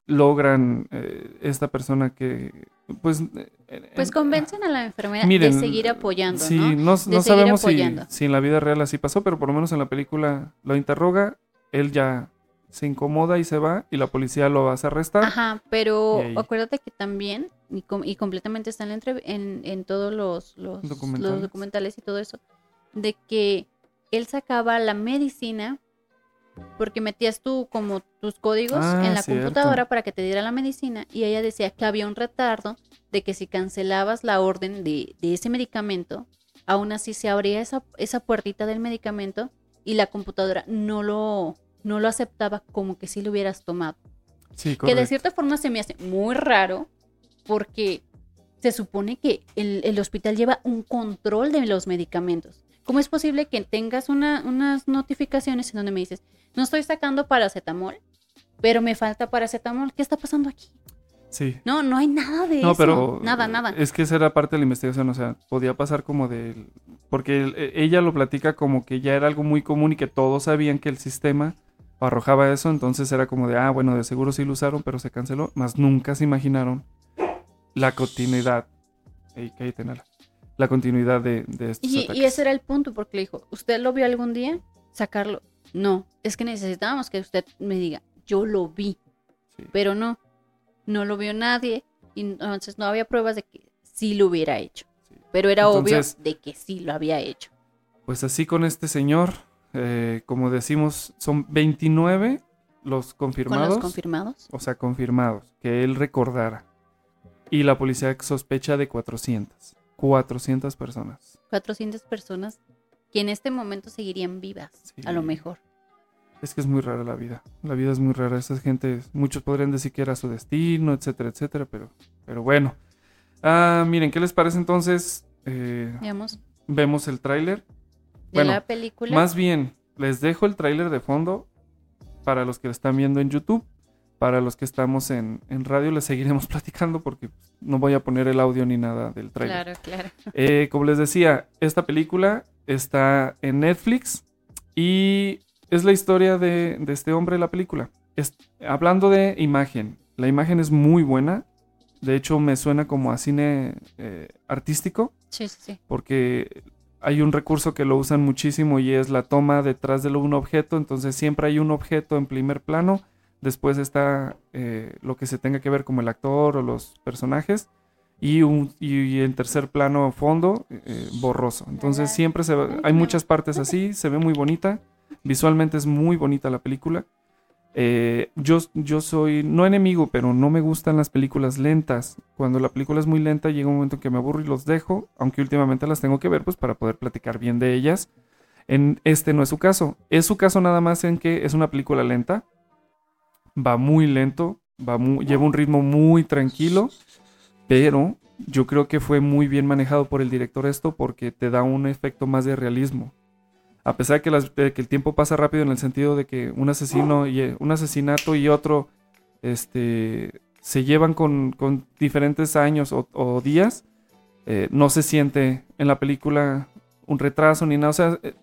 logran eh, esta persona que, pues... eh, Pues convencen a la enfermera miren, de seguir apoyando, Sí, ¿no? no, no sabemos si en la vida real así pasó, pero por lo menos en la película lo interroga, él ya se incomoda y se va y la policía lo hace arrestar. Ajá, pero ahí- acuérdate que también, y, com- y completamente está en, la en, en todos los, los, los Documentales. documentales y todo eso, de que él sacaba la medicina porque metías tú como tus códigos Ah, en la cierto. computadora para que te diera la medicina y ella decía que había un retardo de que si cancelabas la orden de, de ese medicamento, aún así se abría esa, esa puertita del medicamento y la computadora no lo, no lo aceptaba como que si lo hubieras tomado. Sí, Que de cierta forma se me hace muy raro porque se supone que el, el hospital lleva un control de los medicamentos. ¿Cómo es posible que tengas una- unas notificaciones en donde me dices, no estoy sacando paracetamol, pero me falta paracetamol? ¿Qué está pasando aquí? Sí. No, no hay nada de No, eso. pero Nada, nada. es que esa era parte de la investigación, o sea, podía pasar como de porque el- e- ella lo platica como que ya era algo muy común y que todos sabían que el sistema arrojaba eso, entonces era como de, ah, bueno, de seguro sí lo usaron, pero se canceló, más nunca se imaginaron la continuidad. Ey, cállate, Nala. La continuidad de, de estos Y, ataques. y ese era el punto, porque le dijo, ¿usted lo vio algún día? Sacarlo. No, es que necesitábamos que usted me diga, yo lo vi, Sí. pero no, no lo vio nadie, y entonces no había pruebas de que sí lo hubiera hecho. Sí. Pero era Entonces- obvio de que sí lo había hecho. Pues así con este señor eh, como decimos, son 29 los Con confirmados. los confirmados. o sea, confirmados, que él recordara. Y la policía sospecha de 400. 400 personas. 400 personas que en este momento seguirían vivas, Sí. a lo mejor. Es que es muy rara la vida. La vida es muy rara. Esa gente, muchos podrían decir que era su destino, etcétera, etcétera, pero, pero bueno. Ah, miren, ¿qué les parece entonces? Eh, vemos el tráiler. de Bueno, la película. Más bien, les dejo el tráiler de fondo para los que lo están viendo en YouTube. Para los que estamos en, en radio, les seguiremos (laughs) platicando porque no voy a poner el audio ni nada del tráiler. Claro, claro. Eh, como les decía, esta película está en Netflix y es la historia de, de este hombre, la película. Es- hablando de imagen, la imagen es muy buena. De hecho, me suena como a cine eh, artístico Sí, sí, porque hay un recurso que lo usan muchísimo y es la toma detrás de un objeto. Entonces siempre hay un objeto en primer plano. Después está eh, lo que se tenga que ver como el actor o los personajes. Y, un, y en tercer plano fondo eh, borroso. Entonces siempre se hay muchas partes así. Se ve muy bonita. Visualmente es muy bonita la película. Eh, yo, soy, no enemigo, pero no me gustan las películas lentas. Cuando la película es muy lenta, llega un momento en que me aburro y los dejo, aunque últimamente las tengo que ver, pues para poder platicar bien de ellas. En este no es su caso. Es su caso nada más en que es una película lenta. Va muy lento, va mu- lleva un ritmo muy tranquilo, pero yo creo que fue muy bien manejado por el director esto porque te da un efecto más de realismo a pesar de que, las- de que el tiempo pasa rápido en el sentido de que un asesino y eh, un asesinato y otro este se llevan con, con diferentes años o, o días eh, no se siente en la película un retraso ni nada o sea eh,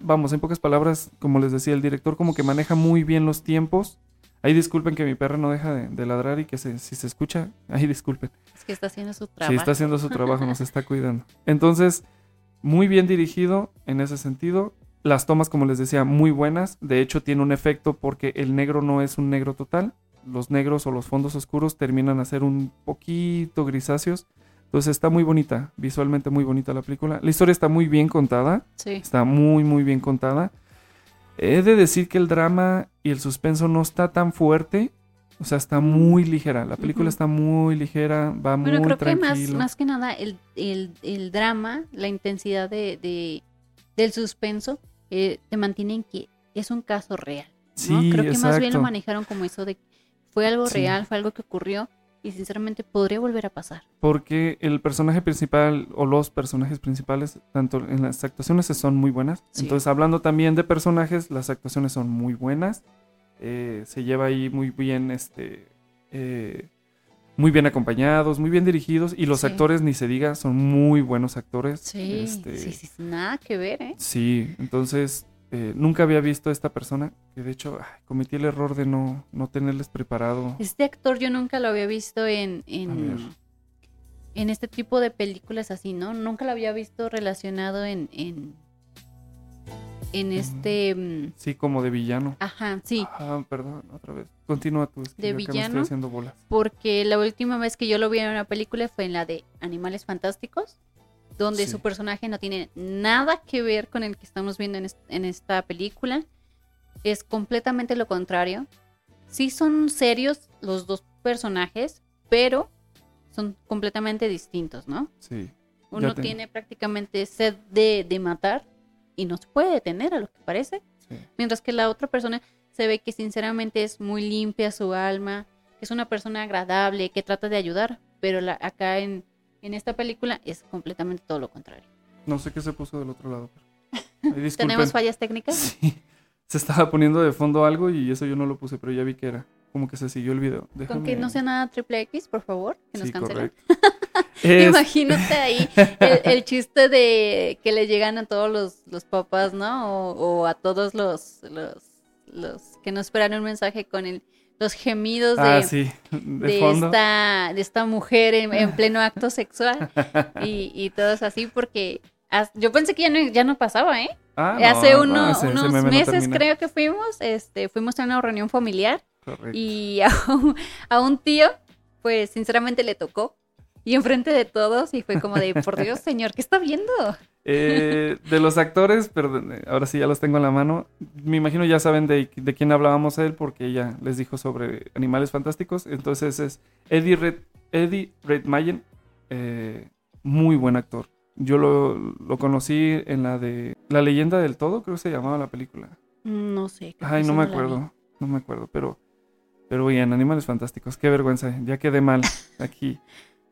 vamos en pocas palabras como les decía el director como que maneja muy bien los tiempos ahí disculpen que mi perra no deja de, de ladrar y que se- si se escucha ahí disculpen Es que está haciendo su Sí, trabajo. está haciendo su trabajo, nos (laughs) está cuidando. Entonces, muy bien dirigido en ese sentido. Las tomas, como les decía, muy buenas. De hecho, tiene un efecto porque el negro no es un negro total. Los negros o los fondos oscuros terminan a ser un poquito grisáceos. Entonces está muy bonita, visualmente muy bonita la película. La historia está muy bien contada, Sí. está muy, muy bien contada. He de decir que el drama y el suspenso no está tan fuerte. O sea, está muy ligera. La película Ujú. está muy ligera, va Bueno, muy creo que más, tranquilo. más que nada el, el- el drama, la intensidad de, de- del suspenso, eh, te mantiene en que es un caso real. ¿no? Sí, creo que más bien lo exacto. manejaron como eso de fue algo Sí. real, fue algo que ocurrió y sinceramente podría volver a pasar. Porque el personaje principal o los personajes principales, tanto en las actuaciones son muy buenas. Sí. Entonces, hablando también de personajes, las actuaciones son muy buenas. Eh, se lleva ahí muy bien, este, eh, muy bien acompañados, muy bien dirigidos. Y los Sí. actores, ni se diga, son muy buenos actores. Sí, Este, sí, sí, nada que ver, ¿eh? Sí, entonces eh, nunca había visto a esta persona que de hecho ay, cometí el error de no, no tenerles preparado. Este actor yo nunca lo había visto en, en, en este tipo de películas así, ¿no? Nunca lo había visto relacionado en, en, en este... mm, Sí, como de villano. Ajá, sí. Ah, perdón, otra vez. Continúa tú. es que ¿De estoy villano? haciendo bolas. Porque la última vez que yo lo vi en una película fue en la de Animales Fantásticos, donde Sí. su personaje no tiene nada que ver con el que estamos viendo en, est- en esta película. Es completamente lo contrario. Sí son serios los dos personajes, pero son completamente distintos, ¿no? Sí. Uno tiene prácticamente sed de, de matar y no se puede detener a lo que parece. sí. Mientras que la otra persona se ve que sinceramente es muy limpia su alma, que es una persona agradable, que trata de ayudar, pero la- acá en, en esta película es completamente todo lo contrario. No sé qué se puso del otro lado. pero-. (laughs) ¿Tenemos fallas técnicas? Sí. Se estaba poniendo de fondo algo y eso yo no lo puse, pero ya vi que era. Como que se siguió el video. Con que Déjame- no sea nada triple X, por favor, que nos Sí, cancelen. correcto. (laughs) Es- Imagínate ahí el, el chiste de que le llegan a todos los, los papás, ¿no? O, o a todos los, los, los que no esperan un mensaje con el, los gemidos de, Ah, sí. De, de esta, de esta mujer en, en (laughs) pleno acto sexual y, y todos así porque yo pensé que ya no, ya no pasaba, ¿eh? Ah, Hace no, uno- ese unos meses creo que fuimos, este, fuimos a una reunión familiar Correcto. y (laughs) a un, a un tío, pues sinceramente le tocó (laughs) y enfrente de todos y fue como de, por Dios, (laughs) señor, ¿qué está viendo? Eh, de los actores, pero eh, ahora sí ya los tengo en la mano. Me imagino ya saben de, de quién hablábamos él, porque ella les dijo sobre animales fantásticos. Entonces es Eddie, Red, Eddie Redmayne, eh, muy buen actor. Yo lo, lo conocí en la de La leyenda del todo, creo que se llamaba la película. No sé. Ay, no me acuerdo, no me acuerdo, pero, pero bien, Animales Fantásticos, qué vergüenza, ya quedé mal (laughs) aquí.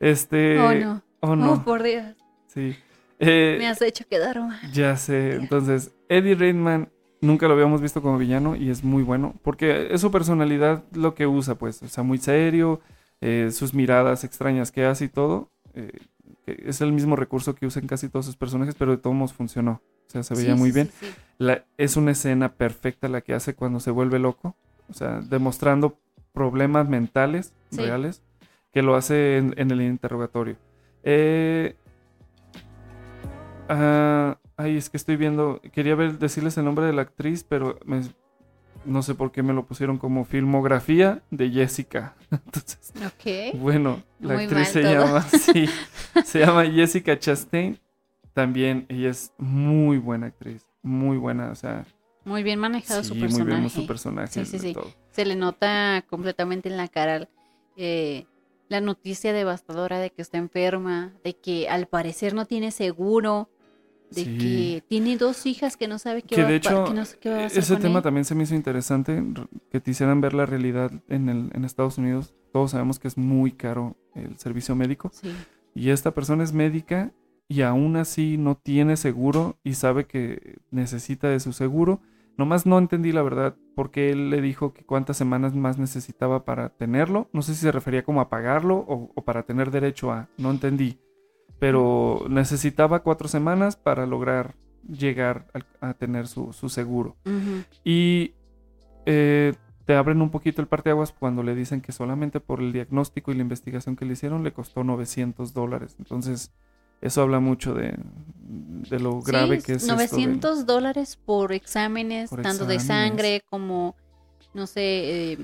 Este, Oh, no. oh, no, Oh, por Dios. sí. Eh, Me has hecho quedar mal. ya sé, entonces, Eddie Redmayne nunca lo habíamos visto como villano y es muy bueno, porque es su personalidad lo que usa, pues, o sea, muy serio, eh, sus miradas extrañas que hace y todo, eh, es el mismo recurso que usan casi todos sus personajes, pero de todos modos funcionó, o sea, se veía Sí, muy bien. sí, sí. La- es una escena perfecta la que hace cuando se vuelve loco, o sea, demostrando problemas mentales reales, que lo hace en, en el interrogatorio. Eh, ah, ay, es que estoy viendo, quería ver, decirles el nombre de la actriz, pero me- no sé por qué me lo pusieron como filmografía de Jessica. (laughs) Entonces, Ok. bueno, la Muy actriz se todo. llama, (laughs) sí, se llama Jessica Chastain. También ella es muy buena actriz, muy buena, o sea, Muy bien manejado sí, su muy personaje. bien su personaje. Sí, sí, sí. todo. Se le nota completamente en la cara eh, la noticia devastadora de que está enferma, de que al parecer no tiene seguro, de Sí. que tiene dos hijas que no sabe qué Que va, de hecho, que no sé qué va a hacer ese con tema él. también se me hizo interesante, que te hicieran ver la realidad en, el, en Estados Unidos. Todos sabemos que es muy caro el servicio médico. Sí. Y esta persona es médica y aún así no tiene seguro y sabe que necesita de su seguro. Nomás no entendí la verdad porque él le dijo que cuántas semanas más necesitaba para tenerlo. No sé si se refería como a pagarlo o, o para tener derecho a. No entendí. Pero necesitaba cuatro semanas para lograr llegar a, tener su, su seguro. Y eh, te abren un poquito el parteaguas cuando le dicen que solamente por el diagnóstico y la investigación que le hicieron le costó 900 dólares. Entonces, eso habla mucho de, de lo grave Sí, que es esto del- 900 dólares por exámenes, Por tanto de sangre como, no sé, eh,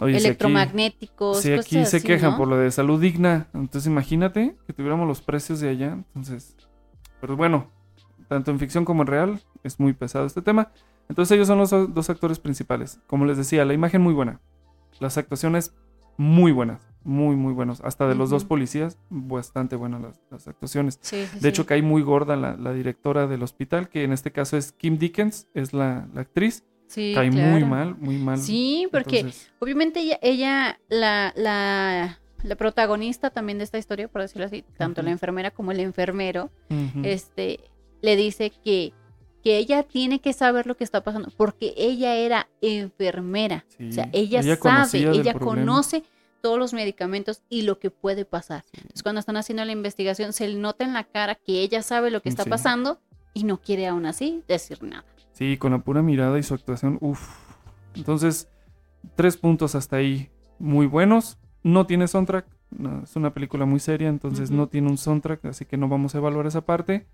Oye, si aquí- electromagnéticos. Si aquí cosas se así, quejan ¿no? por lo de salud digna, entonces imagínate que tuviéramos los precios de allá. Entonces, pero bueno, tanto en ficción como en real es muy pesado este tema. Entonces ellos son los do- dos actores principales. Como les decía, la imagen muy buena. Las actuaciones muy buenas. Muy, muy buenos. Hasta de los dos policías, bastante buenas las, las actuaciones. Sí, sí, De sí. hecho, cae muy gorda la, la directora del hospital, que en este caso es Kim Dickens, es la, la actriz. Sí, cae muy mal, muy mal. Sí, porque Entonces, obviamente ella, ella la, la, la protagonista también de esta historia, por decirlo así, tanto la enfermera como el enfermero, este, le dice que, que ella tiene que saber lo que está pasando, porque ella era enfermera. Sí, O sea, ella, ella sabe, ella problema. conoce todos los medicamentos y lo que puede pasar. Sí. Entonces, cuando están haciendo la investigación, se le nota en la cara que ella sabe lo que está Sí. pasando y no quiere aún así decir nada. Sí, con la pura mirada y su actuación, uff. Entonces, tres puntos hasta ahí muy buenos. No tiene soundtrack, no, es una película muy seria, entonces Ujú. no tiene un soundtrack, así que no vamos a evaluar esa parte.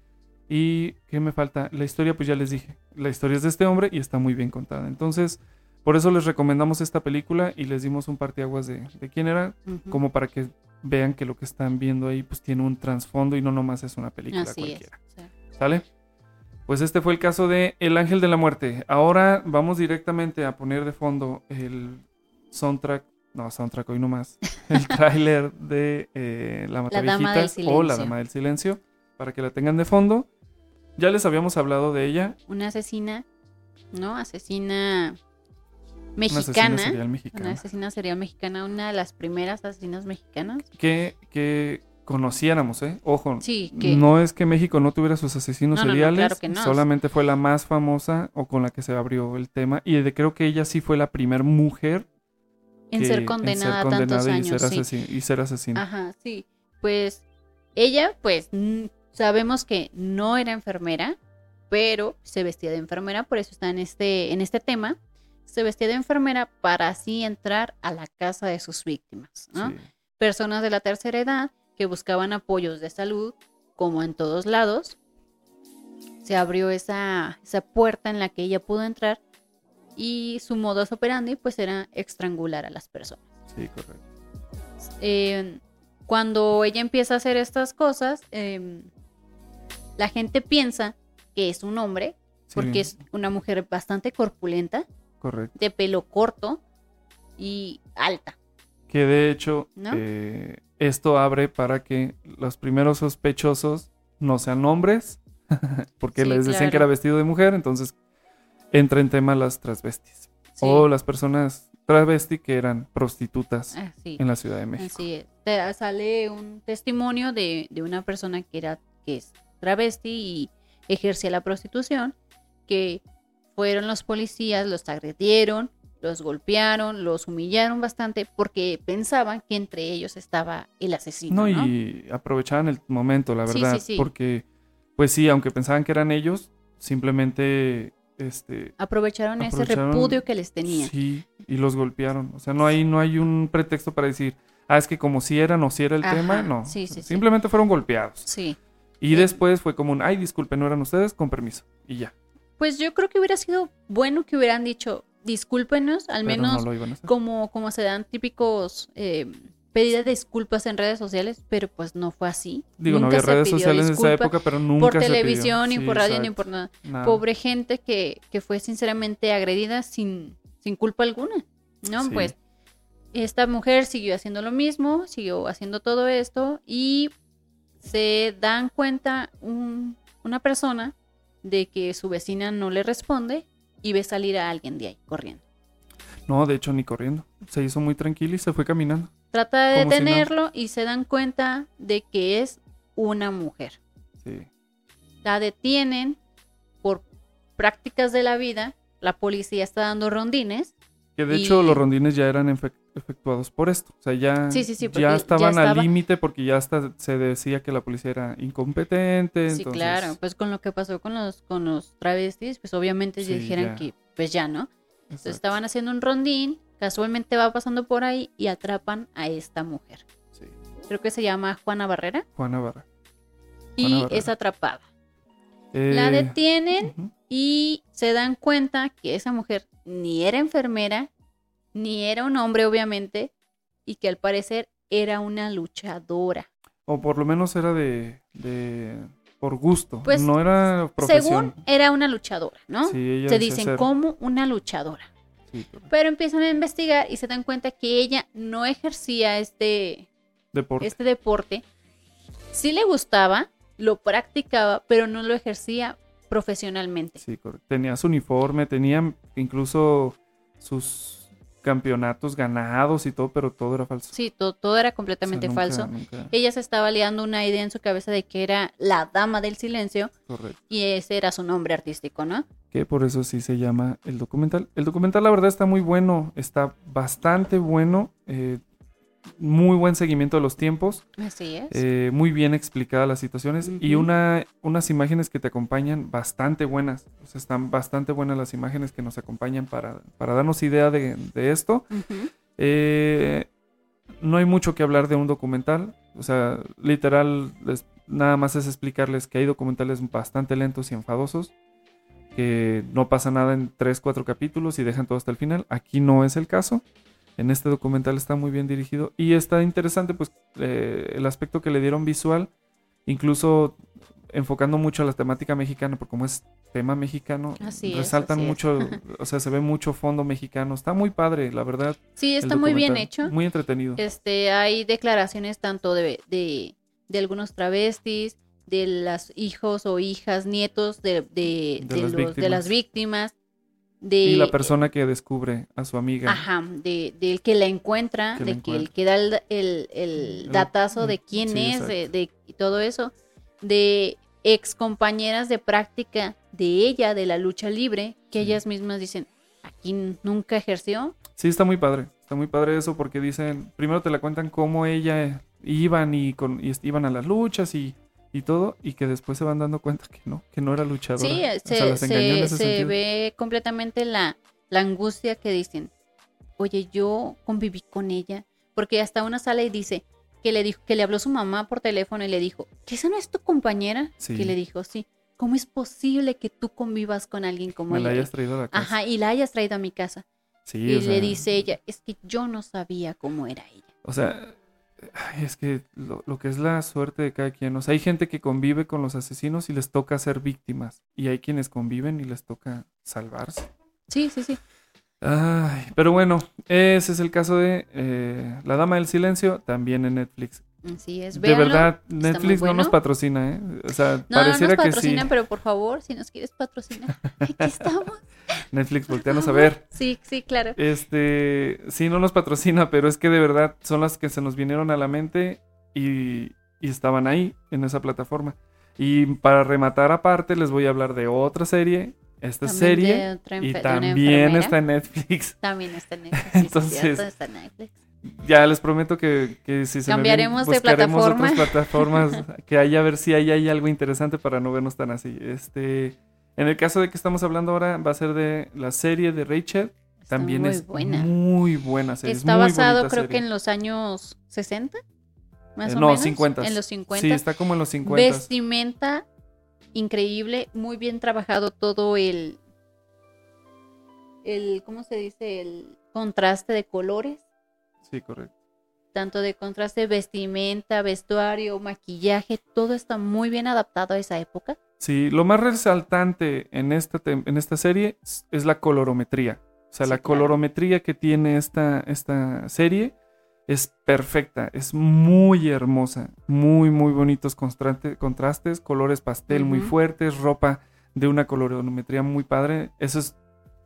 Y, ¿qué me falta? La historia, pues ya les dije, la historia es de este hombre y está muy bien contada. Entonces, por eso les recomendamos esta película y les dimos un parteaguas de, de quién era, como para que vean que lo que están viendo ahí, pues tiene un trasfondo y no nomás es una película Así es. cualquiera. sea, ¿Sale? Pues este fue el caso de El Ángel de la Muerte. Ahora vamos directamente a poner de fondo el soundtrack, no, soundtrack hoy nomás, (laughs) el tráiler de eh, La Mataviejitas o La. Dama del Silencio, para que la tengan de fondo. Ya les habíamos hablado de ella, una asesina, ¿no? Asesina una mexicana. Una mexicana, asesina serial mexicana, una de las primeras asesinas mexicanas. que, que conociéramos, ¿eh? Ojo, Sí, que no es que México no tuviera sus asesinos No, no, no, seriales, claro que no. solamente fue la más famosa o con la que se abrió el tema y de, creo que ella sí fue la primera mujer en que- ser condenada, a tantos condenada y años. ser, sí. y ser asesina. Ajá, sí. Pues ella, pues sabemos que no era enfermera, pero se vestía de enfermera, por eso está en este, en este tema. Se vestía de enfermera para así entrar a la casa de sus víctimas, ¿no? Sí. Personas de la tercera edad que buscaban apoyos de salud, como en todos lados. Se abrió esa, esa puerta en la que ella pudo entrar y su modus operandi pues era estrangular a las personas. Sí, correcto. Eh, cuando ella empieza a hacer estas cosas, eh, la gente piensa que es un hombre, Sí, porque es una mujer bastante corpulenta, correcto. de pelo corto y alta. Que de hecho, ¿No? eh, esto abre para que los primeros sospechosos no sean hombres, (laughs) porque Sí, les decían que era vestido de mujer, entonces entra en tema las transvestis. Sí, O las personas travesti que eran prostitutas así, en la Ciudad de México. así es. Te- sale un testimonio de, de una persona que era que es travesti y ejercía la prostitución, que fueron los policías, los agredieron, los golpearon, los humillaron bastante porque pensaban que entre ellos estaba el asesino. No, ¿no? y aprovechaban el momento, la Sí, verdad, sí, sí. porque, pues sí, aunque pensaban que eran ellos, simplemente, este, Aprovecharon, ese repudio que les tenían. sí, y los golpearon. O sea, no hay, no hay un pretexto para decir, ah, es que como si eran o si era el Ajá, tema, no. sí, sí, sí. simplemente fueron golpeados. Sí. Y Sí. después fue como un, ay, disculpen, no eran ustedes, con permiso. Y ya. Pues yo creo que hubiera sido bueno que hubieran dicho, discúlpenos, al Pero menos no como, como se dan típicos eh, pedidas de disculpas en redes sociales, pero pues no fue así. Digo, no Nunca había se redes pidió sociales en esa época, pero nunca por se pidió. televisión, ni Sí, por radio, ni por nada. Nada. Pobre gente que, que fue sinceramente agredida sin, sin culpa alguna, ¿no? Sí. Pues esta mujer siguió haciendo lo mismo, siguió haciendo todo esto y se dan cuenta un- una persona de que su vecina no le responde y ve salir a alguien de ahí corriendo. No, de hecho, ni corriendo. Se hizo muy tranquilo y se fue caminando. Trata de Como si nada. detenerlo y se dan cuenta de que es una mujer. Sí. La detienen por prácticas de la vida. La policía está dando rondines. Que de Y- hecho los rondines ya eran efe- efectuados por esto. O sea, ya, Sí, sí, sí, porque ya ya estaban al límite porque ya hasta se decía que la policía era incompetente. Sí, entonces, claro. Pues con lo que pasó con los, con los travestis, pues obviamente ya. que pues ya, ¿no? Entonces estaban haciendo un rondín, casualmente va pasando por ahí y atrapan a esta mujer. Sí. Creo que se llama Juana Barrera Juana Barra. y Juana Barrera. es atrapada. La Eh, detienen y se dan cuenta que esa mujer ni era enfermera, ni era un hombre, obviamente, y que al parecer era una luchadora. O por lo menos era de, de por gusto. Pues, no era profesión. Según era una luchadora, ¿no? Sí, se dicen ser- como una luchadora. sí, correcto. Pero empiezan a investigar y se dan cuenta que ella no ejercía este, Deporte. este deporte. Sí le gustaba, lo practicaba, pero no lo ejercía profesionalmente. Sí, correcto. Tenía su uniforme, tenía incluso sus campeonatos ganados y todo, pero todo era falso. Sí, to- todo, era O sea, completamente nunca- falso. nunca- Ella se estaba liando una idea en su cabeza de que era la dama del silencio correcto. y ese era su nombre artístico, ¿no? Que por eso sí se llama el documental. El documental, la verdad, está muy bueno. Está bastante bueno. eh, muy buen seguimiento de los tiempos. Así es. eh, muy bien explicadas las situaciones. Y una, unas imágenes que te acompañan bastante buenas. O sea, están bastante buenas las imágenes que nos acompañan para, para darnos idea de, de esto. Eh, no hay mucho que hablar de un documental. O sea, literal, les- nada más es explicarles que hay documentales bastante lentos y enfadosos. Que no pasa nada en 3, 4 capítulos y dejan todo hasta el final. Aquí no es el caso. En este documental está muy bien dirigido. Y está interesante, pues, eh, el aspecto que le dieron visual. Incluso enfocando mucho a la temática mexicana, porque como es tema mexicano, Así resaltan es. mucho, (laughs) o sea, se ve mucho fondo mexicano. Está muy padre, la verdad. Sí, está muy bien hecho. Muy entretenido. Este, hay declaraciones tanto de, de, de algunos travestis, de las hijos o hijas, nietos de, de, De de las los- de las víctimas, de, y la persona que descubre a su amiga. Ajá, de, del que la encuentra, Que la de que el que da el, el- datazo de el- quién sí, es, de, de todo eso, de ex compañeras de práctica de ella, de la lucha libre, que Sí. ellas mismas dicen, aquí nunca ejerció. Sí, está muy padre. Está muy padre eso porque dicen, primero te la cuentan cómo ella iban y, con, y iban a las luchas y, y todo, y que después se van dando cuenta que no, que no era luchadora. Sí, O se, sea, las ve completamente la, la angustia que dicen, oye, yo conviví con ella, porque hasta una sale y dice que le dijo, que le habló su mamá por teléfono y le dijo, ¿que esa no es tu compañera? Sí. Que le dijo, sí. ¿Cómo es posible que tú convivas con alguien como Me la ella? hayas traído a la casa. Ajá, y la hayas traído a mi casa. Sí, y sea, le dice ella, es que yo no sabía cómo era ella. O sea, es que lo, lo que es la suerte de cada quien. O sea, hay gente que convive con los asesinos y les toca ser víctimas. Y hay quienes conviven y les toca salvarse. Sí, sí, sí. Ay, pero bueno, ese es el caso de eh, La Dama del Silencio, también en Netflix. Así es. de verdad, Netflix no nos patrocina, ¿eh? O sea, No, no pareciera nos que sí. patrocinan, pero por favor, si nos quieres patrocinar, (laughs) aquí estamos. (laughs) Netflix, volteanos a ver. Sí, sí, claro. Este, sí, no nos patrocina, pero es que de verdad son las que se nos vinieron a la mente y, y estaban ahí, en esa plataforma. Y para rematar aparte, les voy a hablar de otra serie. Esta También serie y también está en Netflix. También está en (laughs) Netflix. sí, sí, Entonces, cierto, está en Netflix. Ya les prometo que, que si se me vienen, Cambiaremos de plataforma. otras plataformas (laughs) que haya a ver si ahí hay algo interesante para no vernos tan así. Este, en el caso de que estamos hablando ahora va a ser de la serie de Rachel. Está También muy es buena. muy buena serie. es Está muy basado, creo serie. que en los años 60, más Eh, o no, menos. 50. En los 50. Sí, está como en los 50. Vestimenta increíble, muy bien trabajado todo el, el, ¿cómo se dice? El contraste de colores, Sí, correcto. tanto de contraste vestimenta, vestuario, maquillaje, todo está muy bien adaptado a esa época. Sí, lo más resaltante en esta, en esta serie es, la colorometría. O sea, Sí, la claro. colorometría que tiene esta, esta serie es perfecta, es muy hermosa, muy, muy bonitos contrastes, colores pastel muy fuertes, ropa de una colorometría muy padre. Eso es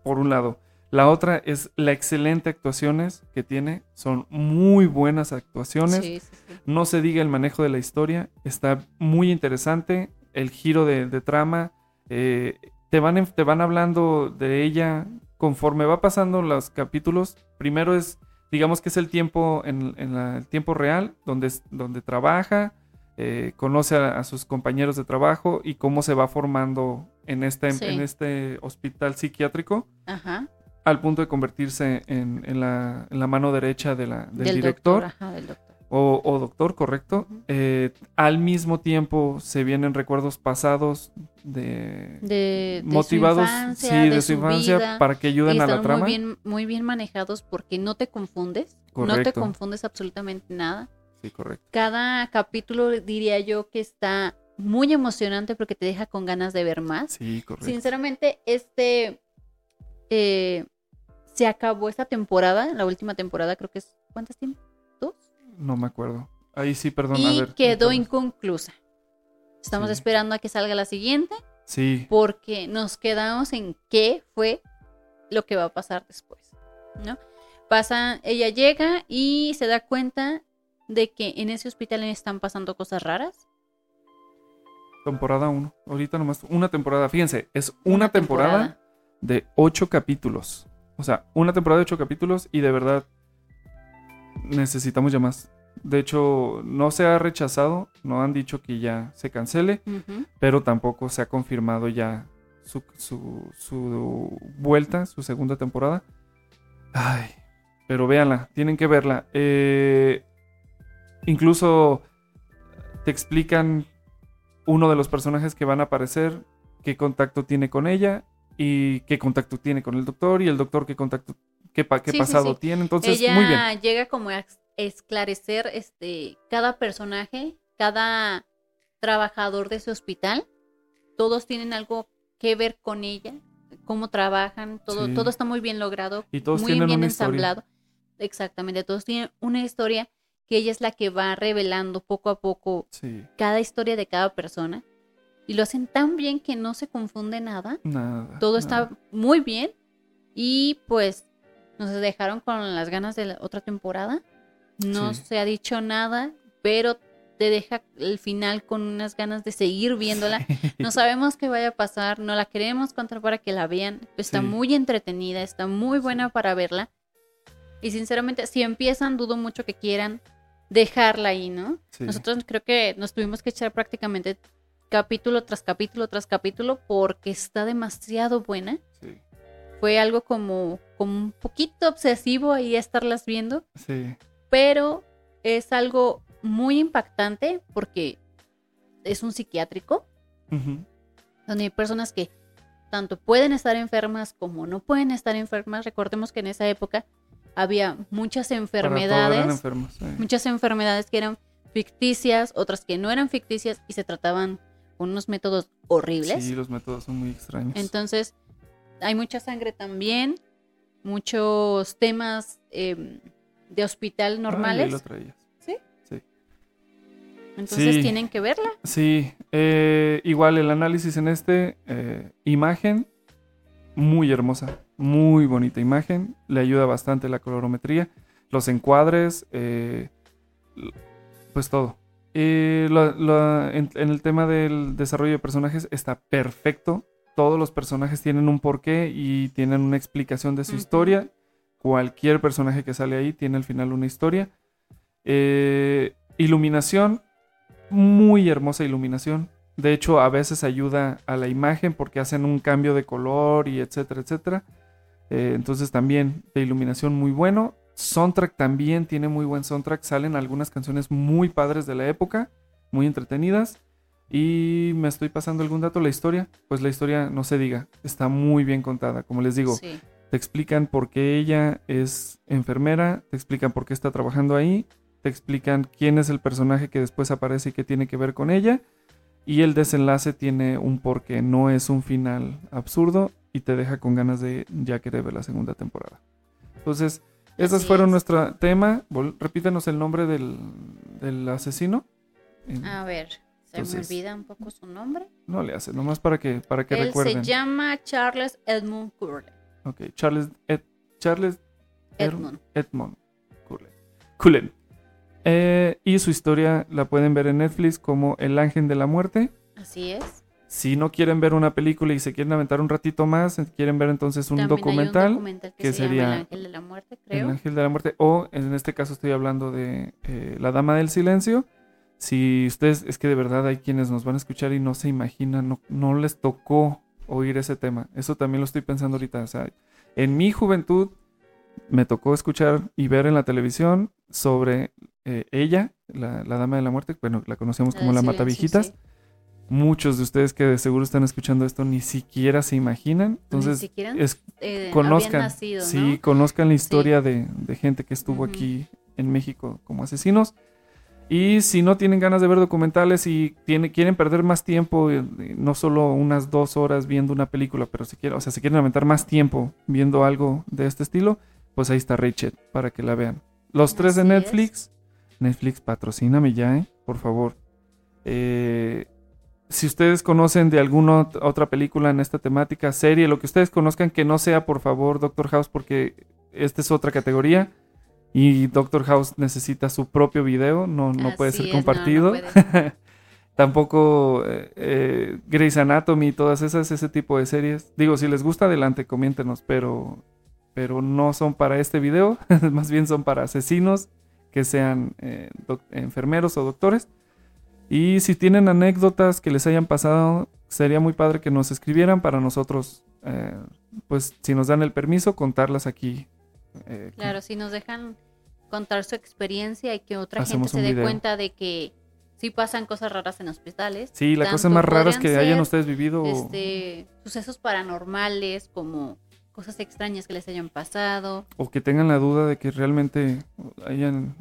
por un lado. La otra es la excelente actuaciones que tiene, son muy buenas actuaciones. Sí, sí, sí. No se diga el manejo de la historia, está muy interesante. El giro de, de trama, eh, te, van, te van hablando de ella conforme va pasando los capítulos. Primero es, digamos que es el tiempo, en, en la- el tiempo real, donde, donde trabaja, eh, conoce a, a sus compañeros de trabajo y cómo se va formando en este, Sí. en este hospital psiquiátrico Ajá. Al punto de convertirse en, en la, en la mano derecha de la- del, Del director doctor. Ajá, del doctor. o, o doctor, correcto. Eh, al mismo tiempo se vienen recuerdos pasados de, De, de motivados, su infancia, sí, de, su infancia vida. para que ayuden a la trama. Muy bien, muy bien manejados porque no te confundes. No te Correcto. confundes absolutamente nada. Sí, correcto. Cada capítulo diría yo que está muy emocionante porque te deja con ganas de ver más. Sí, correcto. Sinceramente, este eh, se acabó esta temporada, la última temporada creo que es ¿cuántas tiene? ¿Dos? No me acuerdo. Ahí sí, perdón. a y ver, quedó entonces- inconclusa. Estamos Sí. esperando a que salga la siguiente Sí, porque nos quedamos en qué fue lo que va a pasar después, ¿no? Pasa, ella llega y se da cuenta de que en ese hospital le están pasando cosas raras. temporada 1. Ahorita nomás una temporada. Fíjense, es una, temporada, de ocho capítulos. O sea, una temporada de ocho capítulos y de verdad necesitamos ya más. De hecho, no se ha rechazado, no han dicho que ya se cancele, pero tampoco se ha confirmado ya su, su, su vuelta, su segunda temporada. Ay, pero véanla, tienen que verla. Eh, incluso te explican uno de los personajes que van a aparecer, qué contacto tiene con ella y qué contacto tiene con el doctor y el doctor qué contacto, qué, pa- qué Sí, sí, pasado sí. tiene. Entonces, ella muy bien. llega como a esclarecer este cada personaje, cada trabajador de ese hospital. Todos tienen algo que ver con ella, cómo trabajan, todo, todo está muy bien logrado, Y todos muy tienen bien una historia. ensamblado. Exactamente, todos tienen una historia que ella es la que va revelando poco a poco cada historia de cada persona. Y lo hacen tan bien que no se confunde nada. nada. Todo nada. está muy bien. Y pues nos dejaron con las ganas de la otra temporada. No Sí. se ha dicho nada, pero te deja el final con unas ganas de seguir viéndola. (laughs) No sabemos qué vaya a pasar, no la queremos contar para que la vean. Está Sí. muy entretenida, está muy buena para verla. Y sinceramente, si empiezan, dudo mucho que quieran dejarla ahí, ¿no? Nosotros creo que nos tuvimos que echar prácticamente capítulo tras capítulo tras capítulo porque está demasiado buena. Sí, Fue algo como, como un poquito obsesivo ahí estarlas viendo, sí, pero es algo muy impactante porque es un psiquiátrico donde hay personas que tanto pueden estar enfermas como no pueden estar enfermas. Recordemos que en esa época había muchas enfermedades, eran enfermos. sí. muchas enfermedades que eran ficticias, otras que no eran ficticias y se trataban unos métodos horribles. Sí, los métodos son muy extraños. Entonces, hay mucha sangre también, muchos temas eh, de hospital Ah, normales. traías. Entonces Sí. tienen que verla. Sí, eh, igual el análisis en este, eh, imagen muy hermosa, muy bonita imagen, le ayuda bastante la colorometría, los encuadres, eh, pues todo. Eh, en, en el tema del desarrollo de personajes está perfecto, todos los personajes tienen un porqué y tienen una explicación de su historia, cualquier personaje que sale ahí tiene al final una historia. Eh, iluminación, muy hermosa iluminación. De hecho, a veces ayuda a la imagen porque hacen un cambio de color y etcétera, etcétera. Eh, entonces también de iluminación muy bueno. Soundtrack también tiene muy buen soundtrack. Salen algunas canciones muy padres de la época, muy entretenidas. Y me estoy pasando algún dato, la historia. Pues la historia no se diga, está muy bien contada. Como les digo, Sí. te explican por qué ella es enfermera, te explican por qué está trabajando ahí, te explican quién es el personaje que después aparece y qué tiene que ver con ella. Y el desenlace tiene un porqué, no es un final absurdo y te deja con ganas de ya querer ver la segunda temporada. Entonces, Así fueron es. nuestro tema. Vol- Repítenos el nombre del, del asesino. En- A ver, se Entonces- me olvida un poco su nombre. No le hace, nomás para que, para que Él recuerden. se llama Charles Edmund Curley. Ok, Charles, Ed- Charles Edmund. Edmond Cullen. Cullen. Eh, y su historia la pueden ver en Netflix como El Ángel de la Muerte. Así es. Si no quieren ver una película y se quieren aventar un ratito más, quieren ver entonces un documental, un documental que, que se sería llama El Ángel de la Muerte, El creo. Ángel de la Muerte, o en este caso estoy hablando de eh, La Dama del Silencio. Si ustedes, es que de verdad hay quienes nos van a escuchar y no se imaginan, no, no les tocó oír ese tema. Eso también lo estoy pensando ahorita. O sea, en mi juventud me tocó escuchar y ver en la televisión sobre eh, ella, la, la Dama de la Muerte. Bueno, la conocemos como la silencio, Matavijitas. sí. Muchos de ustedes que de seguro están escuchando esto ni siquiera se imaginan. Ni Entonces, siquiera es, eh, conozcan, nacido, ¿no? sí, conozcan la historia de, de gente que estuvo aquí en México como asesinos. Y si no tienen ganas de ver documentales y tiene, quieren perder más tiempo, eh, no solo unas dos horas viendo una película, pero si quieren, o sea, si quieren aventar más tiempo viendo algo de este estilo, pues ahí está Rachel para que la vean. Los tres de es. Netflix. Netflix, patrocíname ya, ¿eh? por favor. Eh, si ustedes conocen de alguna ot- otra película en esta temática, serie, lo que ustedes conozcan, que no sea, por favor, Doctor House, porque esta es otra categoría. Y Doctor House necesita su propio video, no, no puede ser es, no, no compartido. puede. (laughs) Tampoco eh, eh, Grey's Anatomy, todas esas, ese tipo de series. Digo, si les gusta, adelante, coméntenos, pero, pero no son para este video, (laughs) más bien son para asesinos que sean eh, enfermeros o doctores. Y si tienen anécdotas que les hayan pasado, sería muy padre que nos escribieran para nosotros, eh, pues si nos dan el permiso, contarlas aquí. eh, con- Claro, si nos dejan contar su experiencia y que otra Hacemos gente se dé video. cuenta de que sí pasan cosas raras en hospitales. Sí, las cosas más raras que hayan ustedes vivido. Este, sucesos paranormales como cosas extrañas que les hayan pasado. o que tengan la duda de que realmente hayan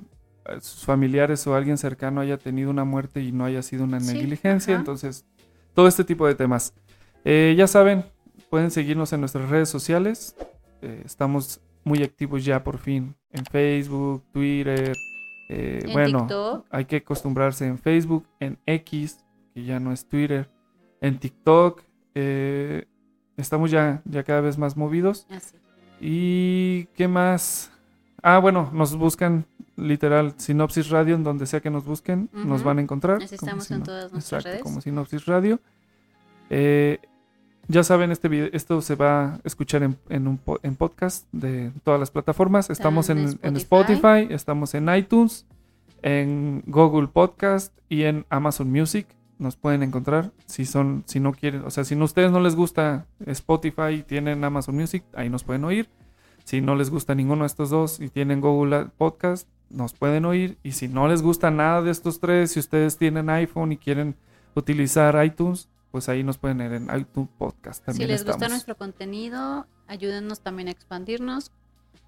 sus familiares o alguien cercano haya tenido una muerte y no haya sido una Sí, negligencia. ajá. Entonces, todo este tipo de temas. Eh, ya saben, pueden seguirnos en nuestras redes sociales. Eh, estamos muy activos ya por fin en Facebook, Twitter. eh, En bueno, TikTok. hay que acostumbrarse en Facebook, en X, que ya no es Twitter, en TikTok. estamos ya, ya cada vez más movidos. Así. ¿Y qué más? Ah, bueno, nos buscan literal Sinopsis Radio, en donde sea que nos busquen, nos van a encontrar. Estamos en todas nuestras Exacto, redes. como Sinopsis Radio. Eh, ya saben, este video, esto se va a escuchar en, en un po- en podcast de todas las plataformas. Estamos en, en en Spotify. Spotify, estamos en iTunes, en Google Podcast y en Amazon Music. Nos pueden encontrar si son, si no quieren, o sea, si no ustedes no les gusta Spotify y tienen Amazon Music, ahí nos pueden oír. Si no les gusta ninguno de estos dos y tienen Google Podcast, nos pueden oír. Y si no les gusta nada de estos tres, si ustedes tienen iPhone y quieren utilizar iTunes, pues ahí nos pueden ver en iTunes Podcast. Si También les estamos. gusta nuestro contenido, ayúdennos también a expandirnos.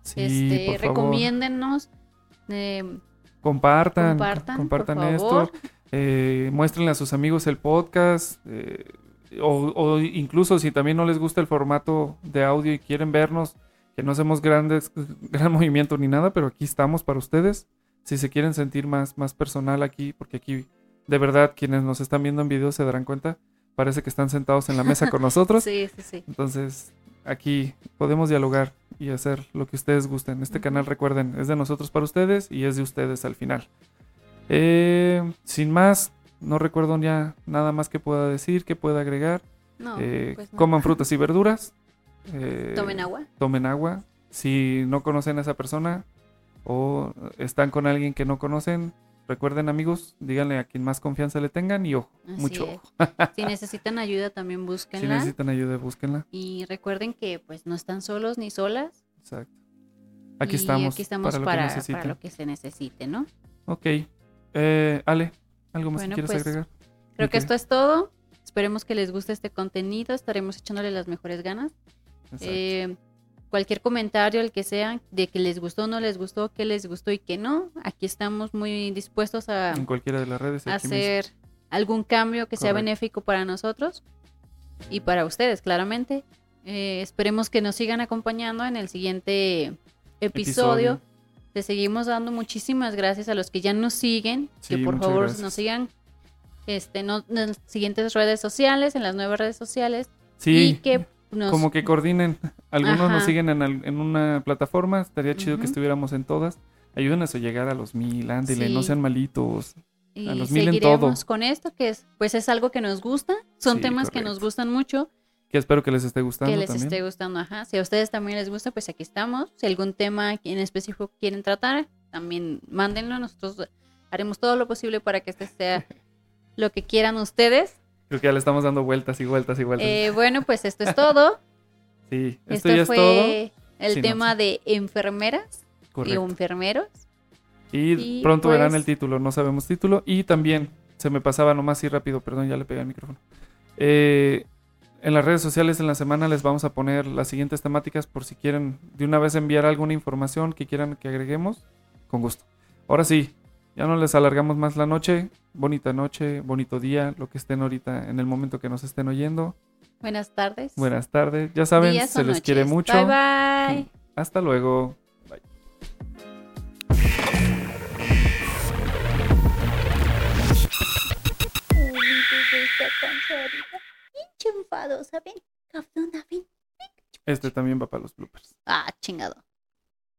Sí, este, recomiéndennos. eh, Compartan, Compartan, esto. eh, muéstrenle a sus amigos el podcast. eh, o, o incluso si también no les gusta el formato de audio y quieren vernos, que no hacemos grandes, (laughs) gran movimiento ni nada, pero aquí estamos para ustedes. Si se quieren sentir más, más personal aquí, porque aquí, de verdad, quienes nos están viendo en video se darán cuenta, parece que están sentados en la mesa con (laughs) nosotros. sí, sí, sí. Entonces, aquí podemos dialogar y hacer lo que ustedes gusten. Este canal, recuerden, es de nosotros para ustedes y es de ustedes al final. Eh, sin más, no recuerdo ya nada más que pueda decir, que pueda agregar. No, Eh, pues no. Coman frutas y verduras. Eh, Tomen agua. Tomen agua. Si no conocen a esa persona o están con alguien que no conocen, recuerden amigos, díganle a quien más confianza le tengan y ojo, Así mucho ojo. (laughs) Si necesitan ayuda, también Si búsquenla. necesitan ayuda, búsquenla. Y recuerden que pues no están solos ni solas. Exacto. Aquí y estamos, Aquí estamos para, para, lo que necesiten. para lo que se necesite, ¿no? Ok. Eh, Ale, ¿algo más Bueno, que quieras pues, agregar? Creo que esto es todo. Esperemos que les guste este contenido. Estaremos echándole las mejores ganas. Eh, cualquier comentario, el que sea, de que les gustó no les gustó, que les gustó y que no, aquí estamos muy dispuestos a, en cualquiera de las redes. mismo. hacer algún cambio que sea benéfico para nosotros y para ustedes, claramente. Eh, esperemos que nos sigan acompañando en el siguiente episodio. Episodio. Seguimos dando muchísimas gracias a los que ya nos siguen, Sí, que por favor gracias. nos sigan este, no- en las siguientes redes sociales, en las nuevas redes sociales, y Sí, que nos... como que coordinen. (laughs) Algunos nos siguen en, una plataforma. Estaría chido que estuviéramos en todas. Ayúdenos a llegar a los mil, ándele, no sean malitos. y a los mil en seguiremos todo. con esto, que es, pues es algo que nos gusta, son Sí, temas que nos gustan mucho, Que espero que les esté gustando que les también. esté gustando, ajá. Si a ustedes también les gusta, pues aquí estamos. Si algún tema en específico quieren tratar, también mándenlo. Nosotros haremos todo lo posible para que este sea (laughs) lo que quieran ustedes. Creo que ya le estamos dando vueltas y vueltas y vueltas. Eh, bueno, pues esto es todo. (laughs) sí, esto Esto ya es todo. fue el Sí, no, tema sí. de enfermeras y enfermeros. Y, Y, pronto verán pues- el título, no sabemos título. Y también, se me pasaba nomás así rápido, perdón, ya le pegué al micrófono. Eh, en las redes sociales en la semana les vamos a poner las siguientes temáticas por si quieren de una vez enviar alguna información que quieran que agreguemos, con gusto. Ahora sí, ya no les alargamos más la noche. Bonita noche, bonito día, lo que estén ahorita en el momento que nos estén oyendo. Buenas tardes. Buenas tardes, ya saben, días se les quiere mucho. Bye bye. Hasta luego. Bye. Pinche cabrona, ven. Este también va para los bloopers. Ah, chingado.